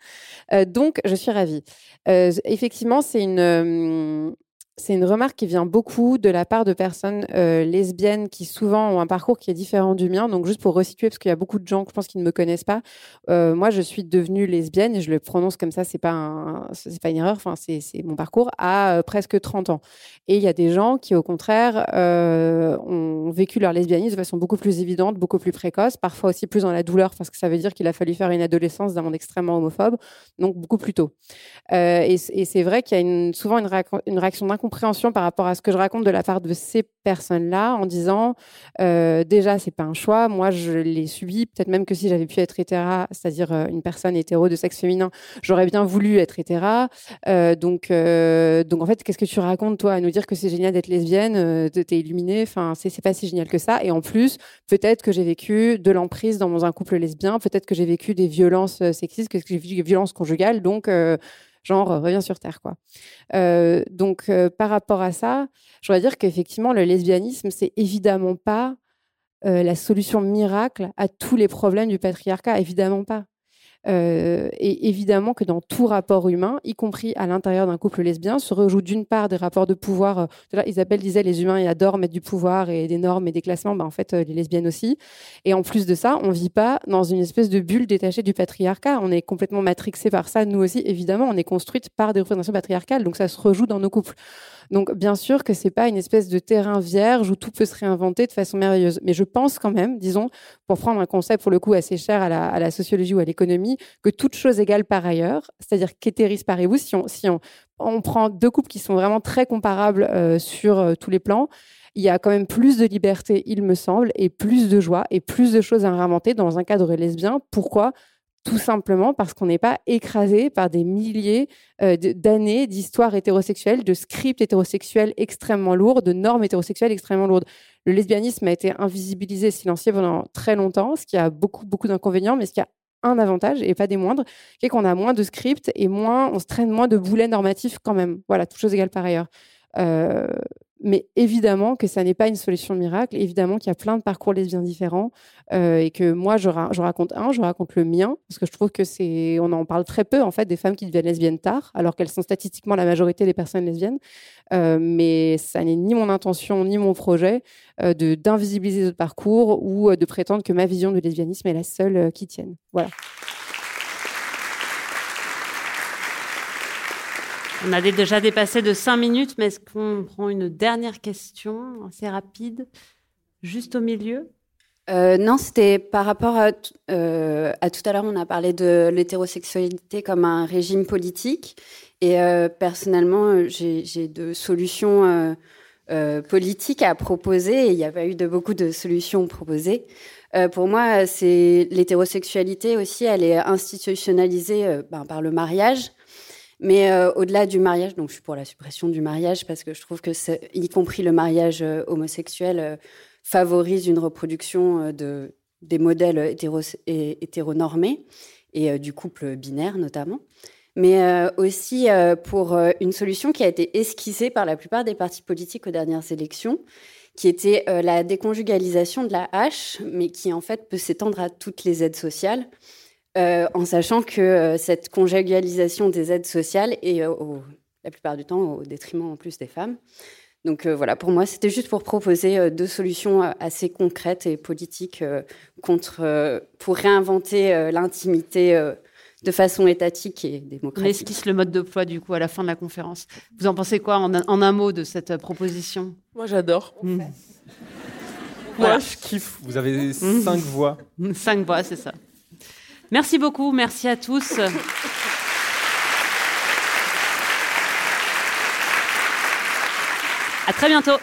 donc, je suis ravie. effectivement, c'est une, c'est une remarque qui vient beaucoup de la part de personnes euh, lesbiennes qui souvent ont un parcours qui est différent du mien. Donc juste pour resituer, parce qu'il y a beaucoup de gens, je pense, qui ne me connaissent pas. Euh, moi, je suis devenue lesbienne et je le prononce comme ça. C'est pas c'est pas une erreur. Enfin, c'est, mon parcours à euh, presque 30 ans. Et il y a des gens qui, au contraire, ont vécu leur lesbianisme de façon beaucoup plus évidente, beaucoup plus précoce, parfois aussi plus dans la douleur, parce que ça veut dire qu'il a fallu faire une adolescence d'un monde extrêmement homophobe, donc beaucoup plus tôt. Et, c'est vrai qu'il y a souvent une, une réaction d'un compréhension par rapport à ce que je raconte de la part de ces personnes-là en disant euh, déjà c'est pas un choix, moi je l'ai subi, peut-être même que si j'avais pu être hétéra, c'est-à-dire euh, une personne hétéro de sexe féminin, j'aurais bien voulu être hétéra. Euh, donc donc en fait qu'est-ce que tu racontes toi à nous dire que c'est génial d'être lesbienne, t'es illuminée, enfin c'est pas si génial que ça. Et en plus peut-être que j'ai vécu de l'emprise dans un couple lesbien, peut-être que j'ai vécu des violences sexistes, que j'ai vécu des violences conjugales, donc genre euh, reviens sur Terre. quoi. Euh, donc, euh, par rapport à ça, je voudrais dire qu'effectivement, le lesbianisme, c'est évidemment pas la solution miracle à tous les problèmes du patriarcat, évidemment pas. Euh, et évidemment que dans tout rapport humain, y compris à l'intérieur d'un couple lesbien, se rejouent d'une part des rapports de pouvoir. Euh, Isabelle disait les humains adorent mettre du pouvoir et des normes et des classements. Bah, en fait, euh, les lesbiennes aussi. Et en plus de ça, on vit pas dans une espèce de bulle détachée du patriarcat. On est complètement matrixé par ça. Nous aussi, évidemment, on est construite par des représentations patriarcales. Donc ça se rejoue dans nos couples. Donc, bien sûr que c'est pas une espèce de terrain vierge où tout peut se réinventer de façon merveilleuse. Mais je pense quand même, disons, pour prendre un concept pour le coup assez cher à la, sociologie ou à l'économie, que toute chose égale par ailleurs, c'est-à-dire qu'étéris paribus, si on, si on, prend deux couples qui sont vraiment très comparables euh, sur euh, tous les plans, il y a quand même plus de liberté, il me semble, et plus de joie et plus de choses à réinventer dans un cadre lesbien. Pourquoi? Tout simplement parce qu'on n'est pas écrasé par des milliers euh, d'années d'histoires hétérosexuelles, de scripts hétérosexuels extrêmement lourds, de normes hétérosexuelles extrêmement lourdes. Le lesbianisme a été invisibilisé, silencieux pendant très longtemps, ce qui a beaucoup, beaucoup d'inconvénients, mais ce qui a un avantage, et pas des moindres, qui est qu'on a moins de scripts et moins, on se traîne moins de boulets normatifs quand même. Voilà, toute chose égale par ailleurs. Euh, mais évidemment que ça n'est pas une solution miracle. Évidemment qu'il y a plein de parcours lesbiens différents euh, et que moi, je, raconte un, je raconte le mien parce que je trouve que c'est, on en parle très peu en fait des femmes qui deviennent lesbiennes tard, alors qu'elles sont statistiquement la majorité des personnes lesbiennes. Euh, mais ça n'est ni mon intention ni mon projet euh, de d'invisibiliser ce parcours ou de prétendre que ma vision du lesbianisme est la seule qui tienne. Voilà. On a déjà dépassé de 5 minutes, mais est-ce qu'on prend une dernière question assez rapide, juste au milieu? Euh, non, c'était par rapport à, euh, à, tout à l'heure, on a parlé de l'hétérosexualité comme un régime politique. Et euh, personnellement, j'ai deux solutions politiques à proposer. Il n'y a pas eu de beaucoup de solutions proposées. pour moi, c'est l'hétérosexualité aussi, elle est institutionnalisée ben, par le mariage. Mais euh, au-delà du mariage, donc je suis pour la suppression du mariage parce que je trouve que, y compris le mariage euh, homosexuel, euh, favorise une reproduction de, des modèles hétéro hétéronormés et du couple binaire notamment. Mais aussi pour une solution qui a été esquissée par la plupart des partis politiques aux dernières élections, qui était la déconjugalisation de la hache, mais qui en fait peut s'étendre à toutes les aides sociales. Euh, en sachant que euh, cette conjugalisation des aides sociales est euh, la plupart du temps au détriment en plus des femmes. Donc voilà, pour moi, c'était juste pour proposer deux solutions assez concrètes et politiques contre, pour réinventer l'intimité de façon étatique et démocratique. On esquisse le mode de poids du coup à la fin de la conférence. Vous en pensez quoi en, un mot de cette proposition? Moi, j'adore. Mmh. Moi, je kiffe. Vous avez cinq voix. Cinq voix, c'est ça. Merci beaucoup, merci à tous. À très bientôt.